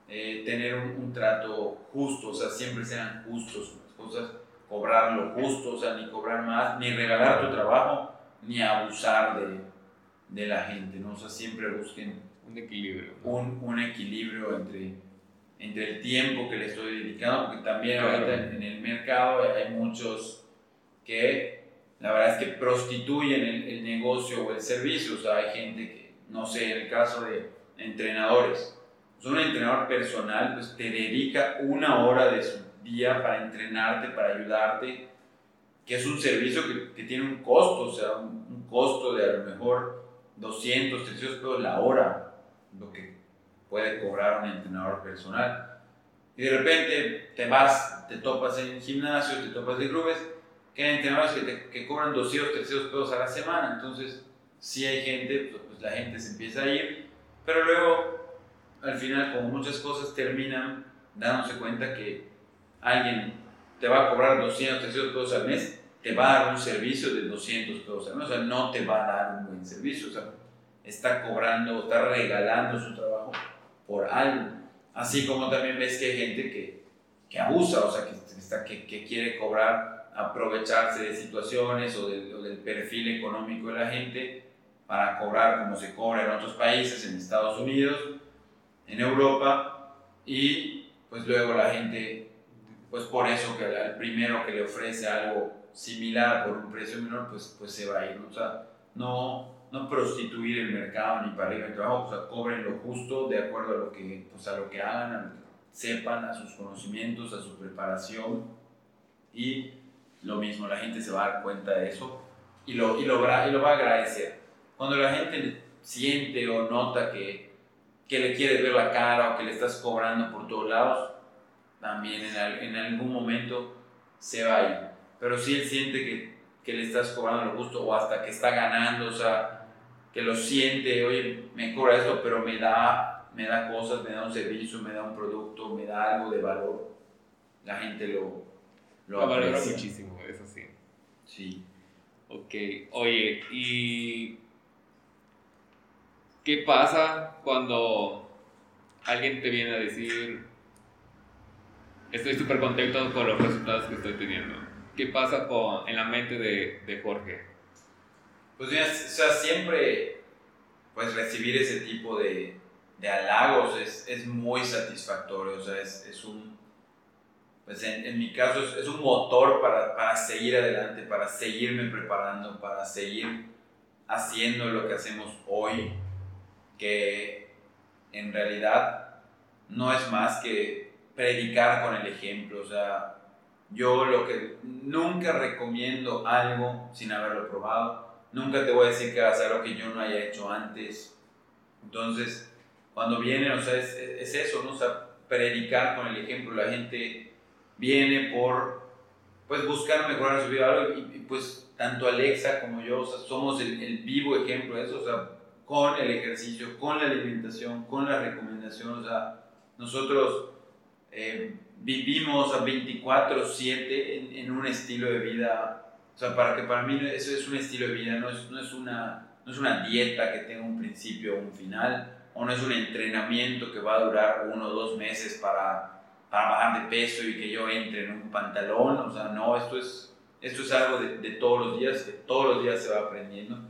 C: eh, tener un, un, trato justo, o sea, siempre sean justos las cosas, cobrar lo justo, o sea, ni cobrar más, ni regalar tu trabajo, ni abusar de, de la gente, ¿no? O sea, siempre busquen
B: un equilibrio.
C: ¿no? Un, un, equilibrio entre, entre el tiempo que le estoy dedicando, porque también claro. ahorita en, en, el mercado hay muchos que la verdad es que prostituyen el, el, negocio o el servicio, o sea, hay gente que, no sé, en el caso de entrenadores, pues un entrenador personal pues te dedica una hora de su día para entrenarte, para ayudarte, que es un servicio que, que tiene un costo, o sea, un, un costo de a lo mejor 200, 300 pesos la hora, lo que puede cobrar un entrenador personal. Y de repente te vas, te topas en gimnasios, te topas de clubes, que hay entrenadores que, te, que cobran 200, 300 pesos a la semana. Entonces, si hay gente, pues, pues la gente se empieza a ir, pero luego, al final, como muchas cosas terminan dándose cuenta que alguien te va a cobrar 200, 300 pesos al mes te va a dar un servicio de 200 pesos al mes, o sea, no te va a dar un buen servicio, o sea, está cobrando, está regalando su trabajo por algo. Así como también ves que hay gente que, que abusa, o sea, que, está, que, que, quiere cobrar, aprovecharse de situaciones o, de, o, del perfil económico de la gente para cobrar como se cobra en otros países, en Estados Unidos, en Europa, y pues luego la gente, pues por eso que el primero que le ofrece algo similar por un precio menor, pues, pues se va a ir. O sea, no, no prostituir el mercado ni para arriba ni abajo, o sea, cobren lo justo de acuerdo a lo que, pues, a lo que hagan, a lo que sepan, a sus conocimientos, a su preparación y lo mismo, la gente se va a dar cuenta de eso y lo, y lo, y lo va a agradecer. Cuando la gente siente o nota que, que le quieres ver la cara o que le estás cobrando por todos lados, también en, en algún momento se va a ir. Pero si él siente que, que le estás cobrando lo justo o hasta que está ganando, o sea, que lo siente, oye, me cobra esto, pero me da, me da cosas, me da un servicio, me da un producto, me da algo de valor, la gente lo,
B: lo, valora muchísimo, eso sí.
C: Sí.
B: Ok, oye, ¿y qué pasa cuando alguien te viene a decir, estoy súper contento con los resultados que estoy teniendo? ¿Qué pasa con, en la mente de, de Jorge?
C: Pues o sea, siempre pues recibir ese tipo de, de halagos es, es, muy satisfactorio, o sea, es, es un pues en, mi caso es, un motor para, para, seguir adelante, para seguirme preparando, para seguir haciendo lo que hacemos hoy, que en realidad no es más que predicar con el ejemplo. O sea, yo lo que nunca recomiendo algo sin haberlo probado, nunca te voy a decir que hagas algo que yo no haya hecho antes. Entonces, cuando viene, o sea, es, es eso, ¿no? O sea, predicar con el ejemplo. La gente viene por pues buscar mejorar su vida y, pues tanto Alexa como yo somos el, vivo ejemplo de eso, o sea, con el ejercicio, con la alimentación, con la recomendación, o sea, nosotros eh, vivimos a 24/7 en, un estilo de vida, o sea, para que para mí eso es un estilo de vida, no es, no es, una, no es una dieta que tenga un principio o un final, o no es un entrenamiento que va a durar uno o dos meses para para bajar de peso y que yo entre en un pantalón, o sea, no, esto es, esto es algo de, de todos los días, que todos los días se va aprendiendo.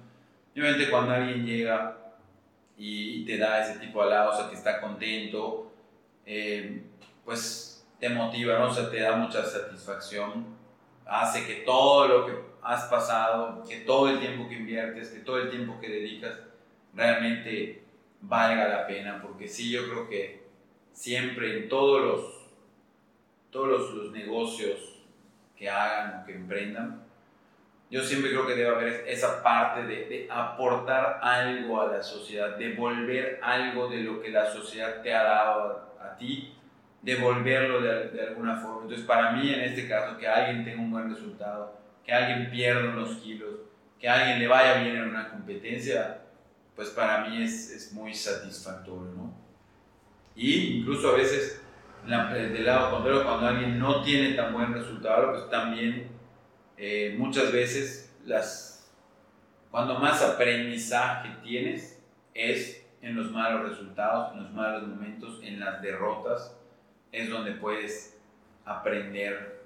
C: Obviamente cuando alguien llega y, te da ese tipo de halagos, o sea, que está contento, eh, pues te motiva, ¿no? o sea, te da mucha satisfacción, hace que todo lo que has pasado, que todo el tiempo que inviertes, que todo el tiempo que dedicas, realmente valga la pena, porque sí, yo creo que siempre en todos los todos los, negocios que hagan o que emprendan, yo siempre creo que debe haber esa parte de, aportar algo a la sociedad, devolver algo de lo que la sociedad te ha dado a, ti, devolverlo de, de, alguna forma. Entonces, para mí, en este caso, que alguien tenga un buen resultado, que alguien pierda unos kilos, que alguien le vaya bien en una competencia, pues para mí es, es muy satisfactorio, ¿no? Y incluso a veces eh, del lado contrario, cuando alguien no tiene tan buen resultado, pues también eh, muchas veces las, cuando más aprendizaje tienes es en los malos resultados, en los malos momentos, en las derrotas, es donde puedes aprender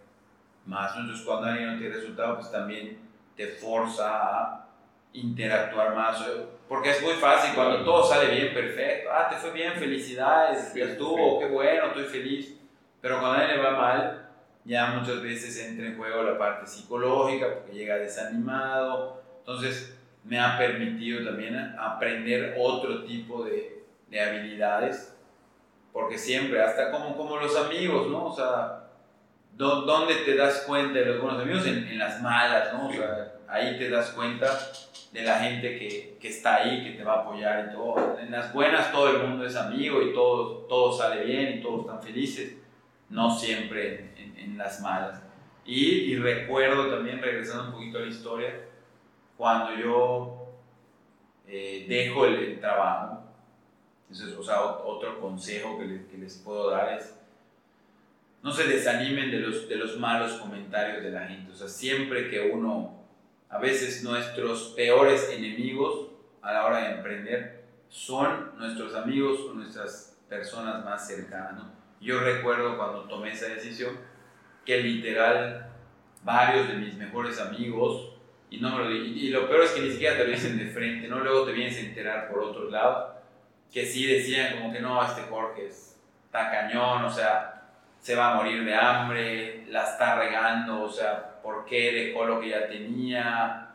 C: más. Entonces cuando alguien no tiene resultado, pues también te forza a interactuar más. Porque es muy fácil cuando todo sale bien, perfecto. Ah, te fue bien, felicidades, ya estuvo, qué bueno, estoy feliz. Pero cuando a él le va mal, ya muchas veces entra en juego la parte psicológica porque llega desanimado. Entonces, me ha permitido también aprender otro tipo de, de habilidades. Porque siempre, hasta como, como los amigos, ¿no? O sea, ¿dónde te das cuenta de los buenos amigos? En, en las malas, ¿no? O sea, ahí te das cuenta de la gente que, que, está ahí, que te va a apoyar y todo. En las buenas todo el mundo es amigo y todo, todo sale bien y todos están felices, no siempre en, las malas. Y, recuerdo también, regresando un poquito a la historia, cuando yo eh, dejo el, trabajo, entonces, o sea, otro consejo que, que, les puedo dar es, no se desanimen de los, de los malos comentarios de la gente, o sea, siempre que uno a veces nuestros peores enemigos a la hora de emprender son nuestros amigos o nuestras personas más cercanas. Yo recuerdo cuando tomé esa decisión que literal varios de mis mejores amigos, y, no lo, y, lo peor es que ni siquiera te lo dicen de frente, ¿no? luego te vienes a enterar por otro lado, que sí decían como que no, este Jorge está cañón, o sea, se va a morir de hambre, la está regando, o sea, por qué dejó lo que ya tenía,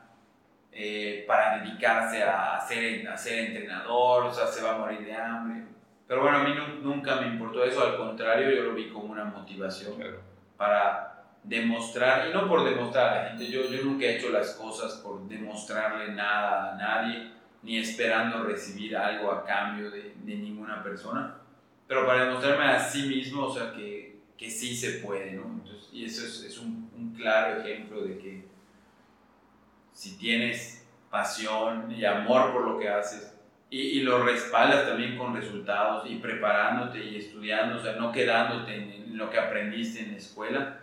C: eh, para dedicarse a ser, a ser entrenador, o sea, se va a morir de hambre. Pero bueno, a mí nunca me importó eso, al contrario, yo lo vi como una motivación para demostrar, y no por demostrar a la gente, yo, yo nunca he hecho las cosas por demostrarle nada a nadie, ni esperando recibir algo a cambio de, de ninguna persona, pero para demostrarme a sí mismo, o sea, que, que sí se puede, ¿no? Entonces, y eso es, es un, un claro ejemplo de que si tienes pasión y amor por lo que haces y, y, lo respaldas también con resultados y preparándote y estudiando, o sea, no quedándote en, lo que aprendiste en la escuela,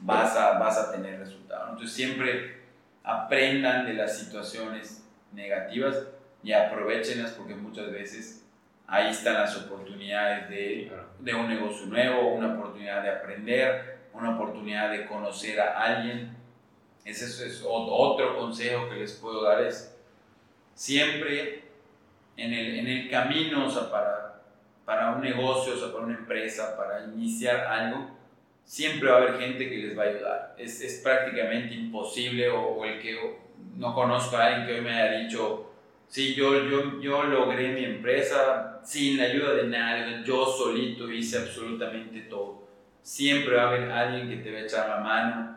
C: vas a, vas a tener resultados. Entonces siempre aprendan de las situaciones negativas y aprovechenlas porque muchas veces ahí están las oportunidades de, de un negocio nuevo, una oportunidad de aprender, una oportunidad de conocer a alguien ese es otro consejo que les puedo dar, es siempre en el, en el camino, o sea, para, para un negocio, o sea, para una empresa, para iniciar algo, siempre va a haber gente que les va a ayudar. Es, es prácticamente imposible, o, el que no conozco a alguien que hoy me haya dicho, sí, yo, yo, yo logré mi empresa sin la ayuda de nadie, yo solito hice absolutamente todo. Siempre va a haber alguien que te va a echar la mano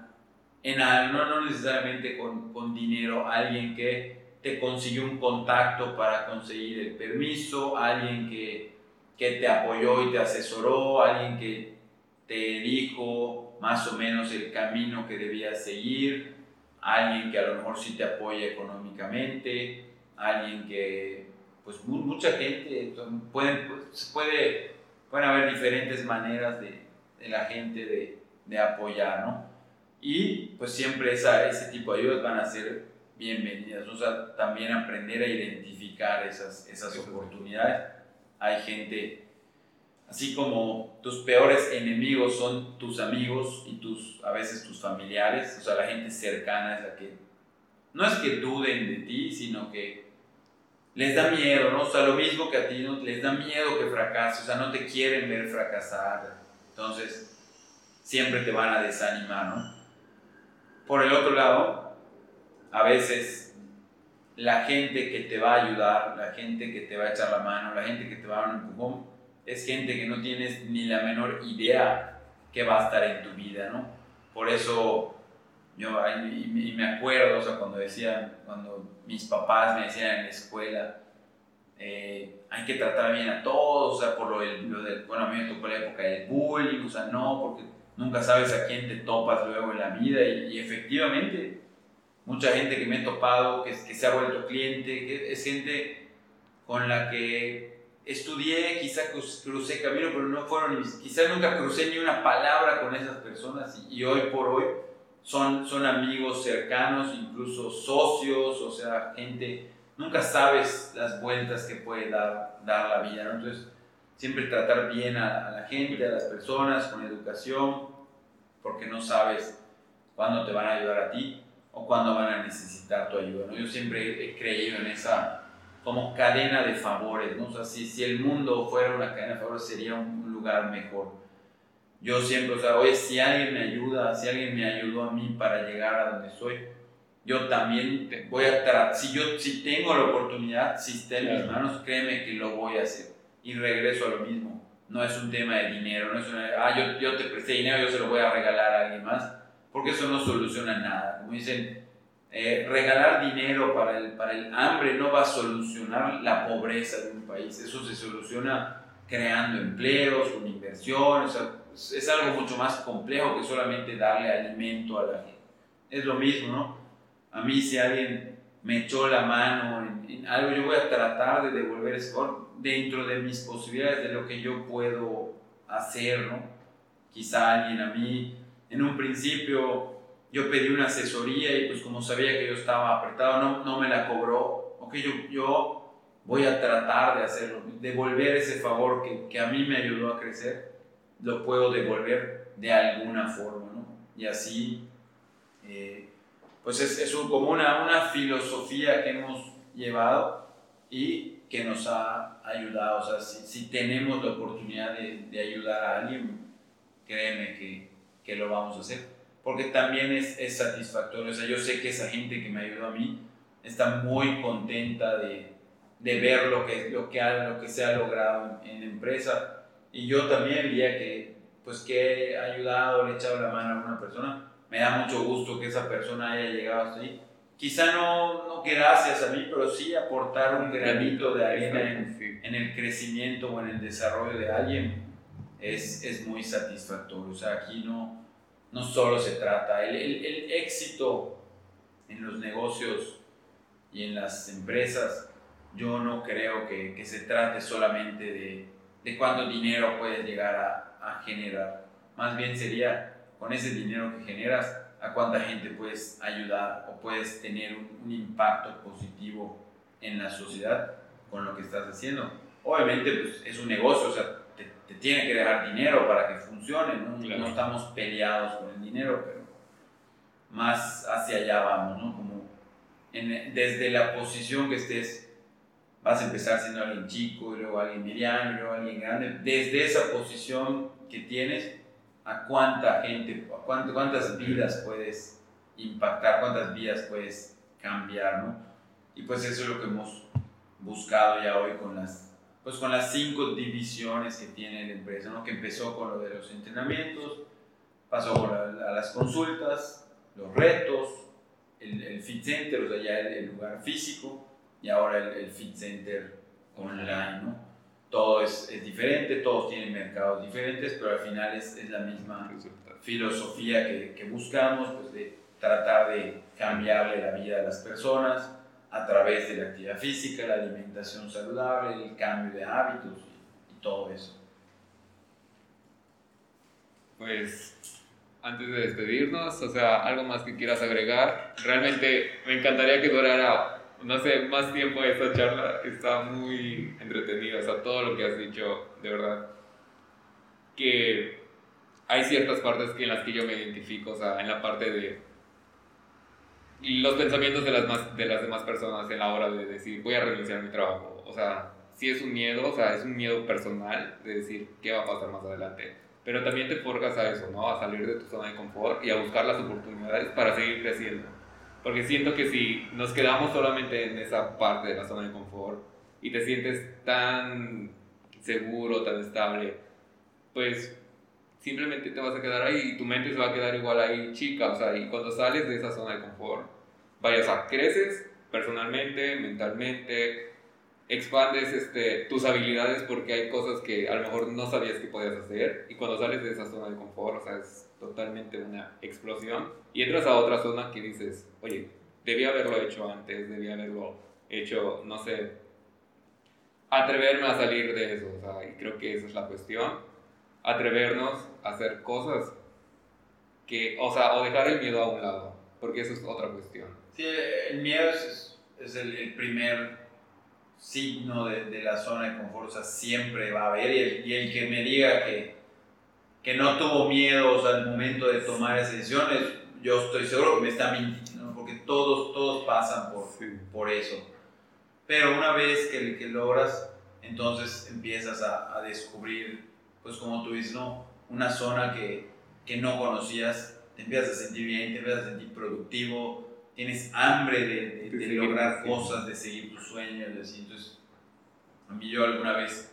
C: en algo, no, necesariamente con, con, dinero, alguien que te consiguió un contacto para conseguir el permiso, alguien que, que te apoyó y te asesoró, alguien que te dijo más o menos el camino que debías seguir, alguien que a lo mejor sí te apoya económicamente, alguien que, pues mucha gente, pueden, pues, puede, pueden haber diferentes maneras de, de la gente de, de apoyar, ¿no? Y pues siempre esa, ese tipo de ayudas van a ser bienvenidas. O sea, también aprender a identificar esas, esas oportunidades. Hay gente, así como tus peores enemigos son tus amigos y tus, a veces tus familiares, o sea, la gente cercana es la que, no es que duden de ti, sino que les da miedo, ¿no? O sea, lo mismo que a ti, ¿no? Les da miedo que fracases, o sea, no te quieren ver fracasar. Entonces, siempre te van a desanimar, ¿no? Por el otro lado, a veces la gente que te va a ayudar, la gente que te va a echar la mano, la gente que te va a dar un empujón, es gente que no tienes ni la menor idea que va a estar en tu vida, ¿no? Por eso yo y me acuerdo, o sea, cuando decían, cuando mis papás me decían en la escuela, eh, hay que tratar bien a todos, o sea, por lo, del, lo del, bueno, a mí me tocó la época del bullying, o sea, no, porque nunca sabes a quién te topas luego en la vida y, efectivamente mucha gente que me he topado, que, que, se ha vuelto cliente, que es gente con la que estudié, quizá crucé camino, pero no fueron, quizá nunca crucé ni una palabra con esas personas y, hoy por hoy son, son amigos cercanos, incluso socios, o sea, gente, nunca sabes las vueltas que puede dar, dar la vida, Entonces, siempre tratar bien a, la gente, a las personas, con educación, porque no sabes cuándo te van a ayudar a ti o cuándo van a necesitar tu ayuda. ¿no? Yo siempre he creído en esa como cadena de favores, ¿no? o sea, si, si el mundo fuera una cadena de favores sería un lugar mejor. Yo siempre, o sea, oye, si alguien me ayuda, si alguien me ayudó a mí para llegar a donde soy, yo también voy a tratar, si yo si tengo la oportunidad, si está en mis manos, créeme que lo voy a hacer y regreso a lo mismo. No es un tema de dinero, no es una, ah, yo, yo te presté dinero, yo se lo voy a regalar a alguien más, porque eso no soluciona nada. Como dicen, eh, regalar dinero para el, para el hambre no va a solucionar la pobreza de un país, eso se soluciona creando empleos, con inversiones, es algo mucho más complejo que solamente darle alimento a la gente. Es lo mismo, ¿no? A mí si alguien me echó la mano en, algo, yo voy a tratar de devolver favor dentro de mis posibilidades, de lo que yo puedo hacer, ¿no? Quizá alguien a mí, en un principio yo pedí una asesoría y pues como sabía que yo estaba apretado, no, no me la cobró. Ok, yo, yo voy a tratar de hacerlo, devolver ese favor que, que a mí me ayudó a crecer, lo puedo devolver de alguna forma, ¿no? Y así... Eh, pues es, es como una, una filosofía que hemos llevado y que nos ha ayudado. O sea, si, si tenemos la oportunidad de, de, ayudar a alguien, créeme que, que, lo vamos a hacer. Porque también es, es, satisfactorio. O sea, yo sé que esa gente que me ayudó a mí, está muy contenta de, de ver lo que, lo, que ha, lo que se ha logrado en, la empresa. Y yo también, el día que, pues, que he ayudado, le he echado la mano a una persona, me da mucho gusto que esa persona haya llegado hasta ahí. Quizá no, no gracias a mí, pero sí aportar un granito de arena en, en el crecimiento o en el desarrollo de alguien es, es muy satisfactorio. O sea, aquí no, no solo se trata, el, el, éxito en los negocios y en las empresas, yo no creo que, que se trate solamente de, de, cuánto dinero puedes llegar a, a, generar. Más bien sería con ese dinero que generas, a cuánta gente puedes ayudar o puedes tener un, un impacto positivo en la sociedad con lo que estás haciendo. Obviamente pues, es un negocio, o sea, te tiene que dejar dinero para que funcione, ¿no? No estamos peleados con el dinero, pero más hacia allá vamos, ¿no? Como desde la posición que estés, vas a empezar siendo alguien chico, y luego alguien mediano, y luego alguien grande, desde esa posición que tienes, a cuánta gente, a cuántas vidas puedes impactar, cuántas vidas puedes cambiar, ¿no? Y pues eso es lo que hemos buscado ya hoy con las pues con las cinco divisiones que tiene la empresa, ¿no? que empezó con lo de los entrenamientos, pasó a, las consultas, los retos, el, el, fit center, o sea, ya el, lugar físico, y ahora el, el fit center online. ¿no? Todo es, es, diferente, todos tienen mercados diferentes, pero al final es, es la misma filosofía que, que buscamos, pues de tratar de cambiarle la vida a las personas a través de la actividad física, la alimentación saludable, el cambio de hábitos y, todo eso.
B: Pues antes de despedirnos, o sea, algo más que quieras agregar. Realmente me encantaría que durara, no sé, más tiempo esta charla. Está muy entretenida, o sea, todo lo que has dicho, de verdad. Que hay ciertas partes en las que yo me identifico, o sea, en la parte de los pensamientos de las, más, de las demás personas en la hora de decir voy a renunciar a mi trabajo. O sea, sí es un miedo, o sea, es un miedo personal de decir qué va a pasar más adelante. Pero también te forjas a eso, ¿no? A salir de tu zona de confort y a buscar las oportunidades para seguir creciendo. Porque siento que si nos quedamos solamente en esa parte de la zona de confort y te sientes tan seguro, tan estable, pues simplemente te vas a quedar ahí y tu mente se va a quedar igual ahí chica, o sea, y cuando sales de esa zona de confort, vaya, o sea, creces personalmente, mentalmente, expandes este, tus habilidades porque hay cosas que a lo mejor no sabías que podías hacer y cuando sales de esa zona de confort, o sea, es totalmente una explosión y entras a otra zona que dices, oye, debí haberlo hecho antes, debí haberlo hecho, no sé, atreverme a salir de eso, o sea, y creo que esa es la cuestión atrevernos a hacer cosas que, o sea, o dejar el miedo a un lado, porque eso es otra cuestión.
C: Sí, el miedo es, es el, primer signo de, de, la zona de confort, o sea, siempre va a haber, y el, y el que me diga que, que no tuvo miedo o sea, al momento de tomar esas decisiones, yo estoy seguro que me está mintiendo, porque todos, todos pasan por, por eso. Pero una vez que, que logras, entonces empiezas a, a descubrir pues como tú dices, ¿no? Una zona que, que no conocías, te empiezas a sentir bien, te empiezas a sentir productivo, tienes hambre de, de, lograr cosas, de seguir tus sueños, entonces, a mí yo alguna vez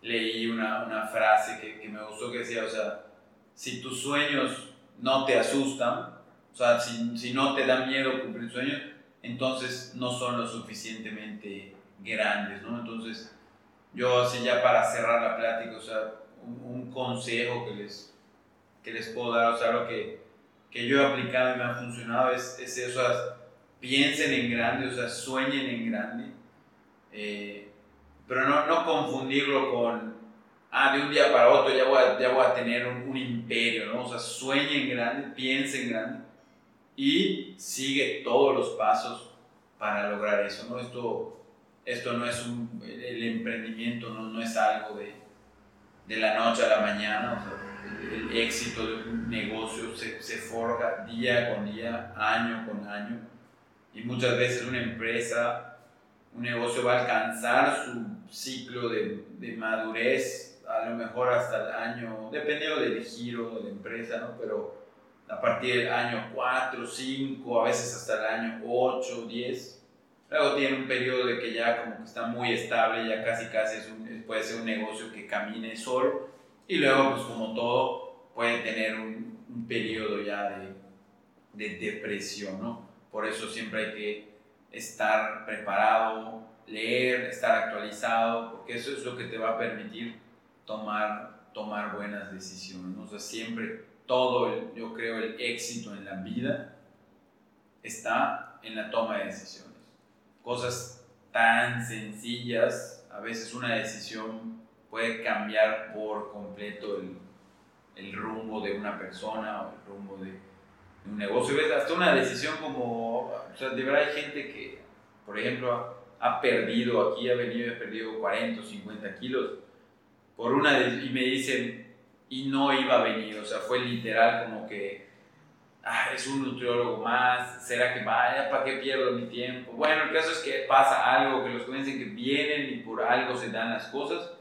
C: leí una, una frase que, que, me gustó que decía, o sea, si tus sueños no te asustan, o sea, si, si no te da miedo cumplir sueños, entonces no son lo suficientemente grandes, ¿no? Entonces, yo así ya para cerrar la plática, o sea, un, consejo que les, que les puedo dar, o sea, lo que, que yo he aplicado y me ha funcionado es, es eso, piensen en grande, o sea, sueñen en grande, eh, pero no, no confundirlo con, ah, de un día para otro ya voy a, ya voy a tener un, un imperio, ¿no? O sea, sueñen grande, piensen en grande y sigue todos los pasos para lograr eso, ¿no? Esto, esto no es un, el emprendimiento no, no es algo de, de la noche a la mañana. el, éxito de un negocio se, se, forja día con día, año con año. Y muchas veces una empresa, un negocio va a alcanzar su ciclo de, de madurez, a lo mejor hasta el año, dependiendo del giro de la empresa, ¿no? pero a partir del año 4, 5, a veces hasta el año 8, 10, Luego tiene un periodo de que ya como que está muy estable, ya casi casi es un, puede ser un negocio que camine solo. Y luego, pues como todo, puede tener un, un periodo ya de, de depresión, ¿no? Por eso siempre hay que estar preparado, leer, estar actualizado, porque eso es lo que te va a permitir tomar, tomar buenas decisiones. ¿no? O sea, siempre todo, el, yo creo, el éxito en la vida está en la toma de decisiones. Cosas tan sencillas, a veces una decisión puede cambiar por completo el, el rumbo de una persona o el rumbo de, un negocio. ¿Ves? Hasta una decisión como, o sea, de verdad hay gente que, por ejemplo, ha, perdido, aquí ha venido y ha perdido 40 o 50 kilos por una, y me dicen, y no iba a venir, o sea, fue literal como que, ah, es un nutriólogo más, ¿será que vaya? ¿Para qué pierdo mi tiempo? Bueno, el caso es que pasa algo, que los convencen que vienen y por algo se dan las cosas,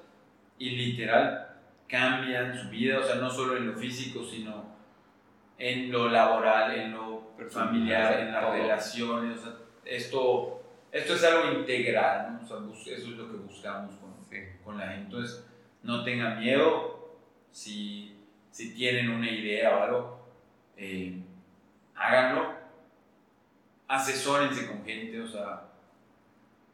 C: y literal cambian su vida, o sea, no solo en lo físico, sino en lo laboral, en lo familiar, en las relaciones. O sea, esto, esto es algo integral, ¿no? o sea, eso es lo que buscamos con, con la gente. Entonces, no tengan miedo si, si tienen una idea o algo, eh, háganlo. Asesórense con gente, o sea,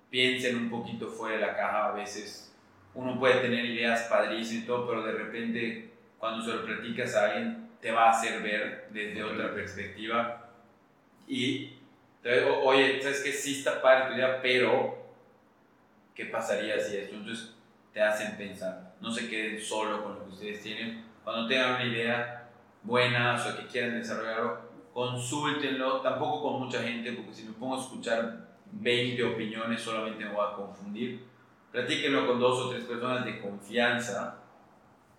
C: piensen un poquito fuera de la caja a veces. Uno puede tener ideas padrísimas y todo, pero de repente cuando se lo platicas a alguien te va a hacer ver desde otra perspectiva. Y oye, sabes que sí está padre tu idea, pero ¿qué pasaría si esto? Entonces te hacen pensar, no se queden solo con lo que ustedes tienen, cuando tengan una idea buena, o sea, que quieran desarrollarlo, consúltenlo, tampoco con mucha gente, porque si me pongo a escuchar 20 opiniones solamente me voy a confundir platíquenlo con dos o tres personas de confianza.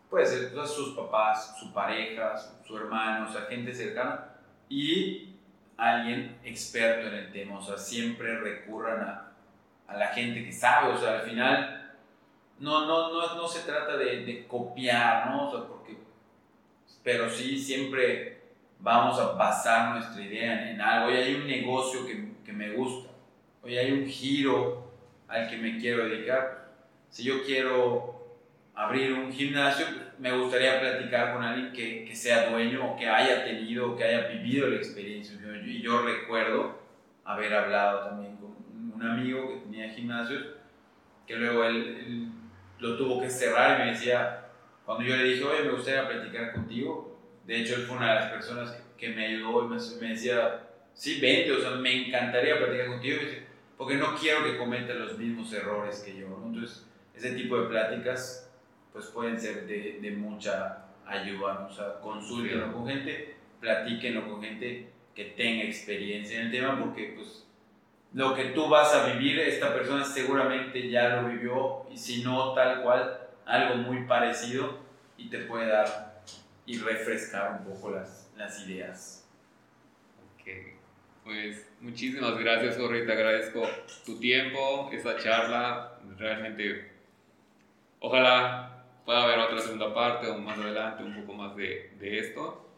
C: Puede ser pues, sus papás, su pareja, su, hermano, o sea, gente cercana. Y alguien experto en el tema. O sea, siempre recurran a, a la gente que sabe. O sea, al final no, no, no, no se trata de, de copiar, ¿no? O sea, porque, pero sí siempre vamos a basar nuestra idea en, algo. Hoy hay un negocio que, que me gusta. Hoy hay un giro al que me quiero dedicar. Si yo quiero abrir un gimnasio, me gustaría platicar con alguien que, que sea dueño o que haya tenido o que haya vivido la experiencia. Y yo recuerdo haber hablado también con un amigo que tenía gimnasios, que luego él, lo tuvo que cerrar y me decía, cuando yo le dije, oye, me gustaría platicar contigo, de hecho él fue una de las personas que, me ayudó y me, me, decía, sí, vente, o sea, me encantaría platicar contigo. Porque no quiero que cometa los mismos errores que yo. Entonces, ese tipo de pláticas pues pueden ser de, de mucha ayuda. O sea, consúltenlo con gente, platíquenlo con gente que tenga experiencia en el tema, porque pues lo que tú vas a vivir, esta persona seguramente ya lo vivió, y si no tal cual, algo muy parecido, y te puede dar y refrescar un poco las, las ideas.
B: Okay. Pues muchísimas gracias, Jorge. Te agradezco tu tiempo, esta charla. Realmente, ojalá pueda haber otra segunda parte o más adelante un poco más de, de esto.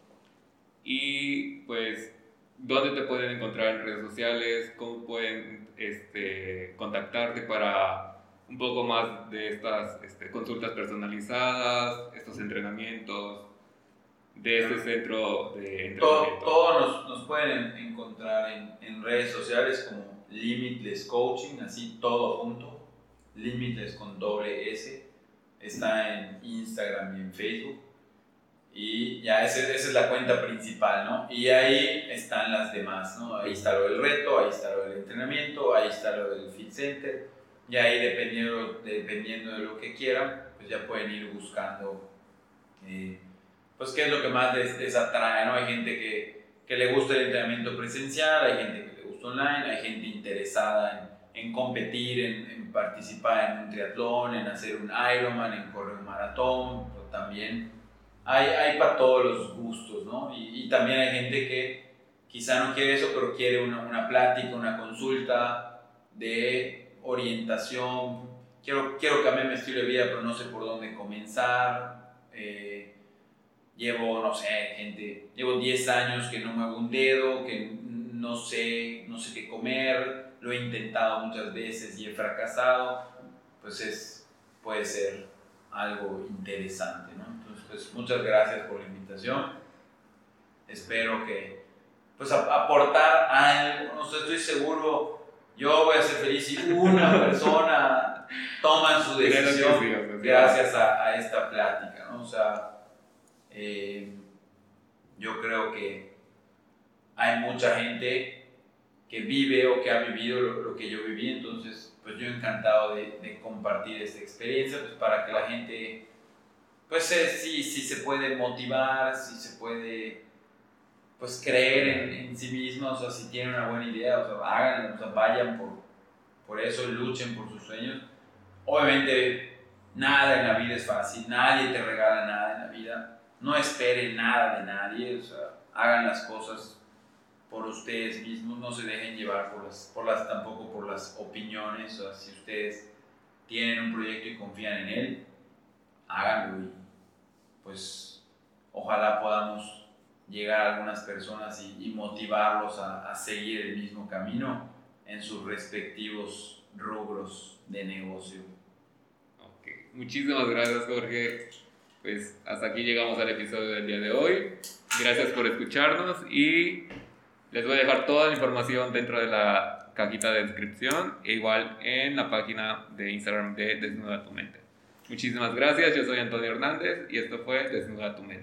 B: Y pues, ¿dónde te pueden encontrar en redes sociales? ¿Cómo pueden este, contactarte para un poco más de estas este, consultas personalizadas, estos entrenamientos? De este centro de entrenamiento?
C: Todo, todo nos, nos, pueden encontrar en, en, redes sociales como Limitless Coaching, así todo junto, Limitless con doble S, está en Instagram y en Facebook. Y ya esa, esa es la cuenta principal, ¿no? Y ahí están las demás, ¿no? Ahí está lo del reto, ahí está lo del entrenamiento, ahí está lo del Fit Center. Y ahí dependiendo, dependiendo de lo que quieran, pues ya pueden ir buscando eh, pues qué es lo que más les, atrae, ¿no? Hay gente que, que, le gusta el entrenamiento presencial, hay gente que le gusta online, hay gente interesada en, en competir, en, participar en un triatlón, en hacer un Ironman, en correr un maratón, también hay, hay para todos los gustos, ¿no? Y, y, también hay gente que quizá no quiere eso, pero quiere una, una plática, una consulta de orientación, quiero, quiero cambiar mi estilo de vida, pero no sé por dónde comenzar. Eh, llevo, no sé, gente, llevo 10 años que no muevo un dedo, que no sé, no sé qué comer, lo he intentado muchas veces y he fracasado, pues es, puede ser algo interesante, ¿no? Entonces, pues muchas gracias por la invitación. Espero que, pues aportar algo, no sé, estoy seguro, yo voy a ser feliz si una *laughs* persona toma su decisión gracias a, a, esta plática, ¿no? O sea, eh, yo creo que hay mucha gente que vive o que ha vivido lo, que yo viví, entonces pues yo encantado de, compartir esta experiencia pues para que la gente pues sí, sí se puede motivar, si se puede pues creer en, en, sí mismo, o si tienen una buena idea, háganlo, o sea, vayan por, por eso, luchen por sus sueños. Obviamente nada en la vida es fácil, nadie te regala nada en la vida, no esperen nada de nadie, hagan las cosas por ustedes mismos, no se dejen llevar por las, por las tampoco por las opiniones, o sea, si ustedes tienen un proyecto y confían en él, háganlo y pues ojalá podamos llegar a algunas personas y, motivarlos a, a, seguir el mismo camino en sus respectivos rubros de negocio.
B: Ok, muchísimas gracias Jorge. Pues hasta aquí llegamos al episodio del día de hoy. Gracias por escucharnos y les voy a dejar toda la información dentro de la cajita de descripción e igual en la página de Instagram de Desnuda tu Mente. Muchísimas gracias, yo soy Antonio Hernández y esto fue Desnuda tu Mente.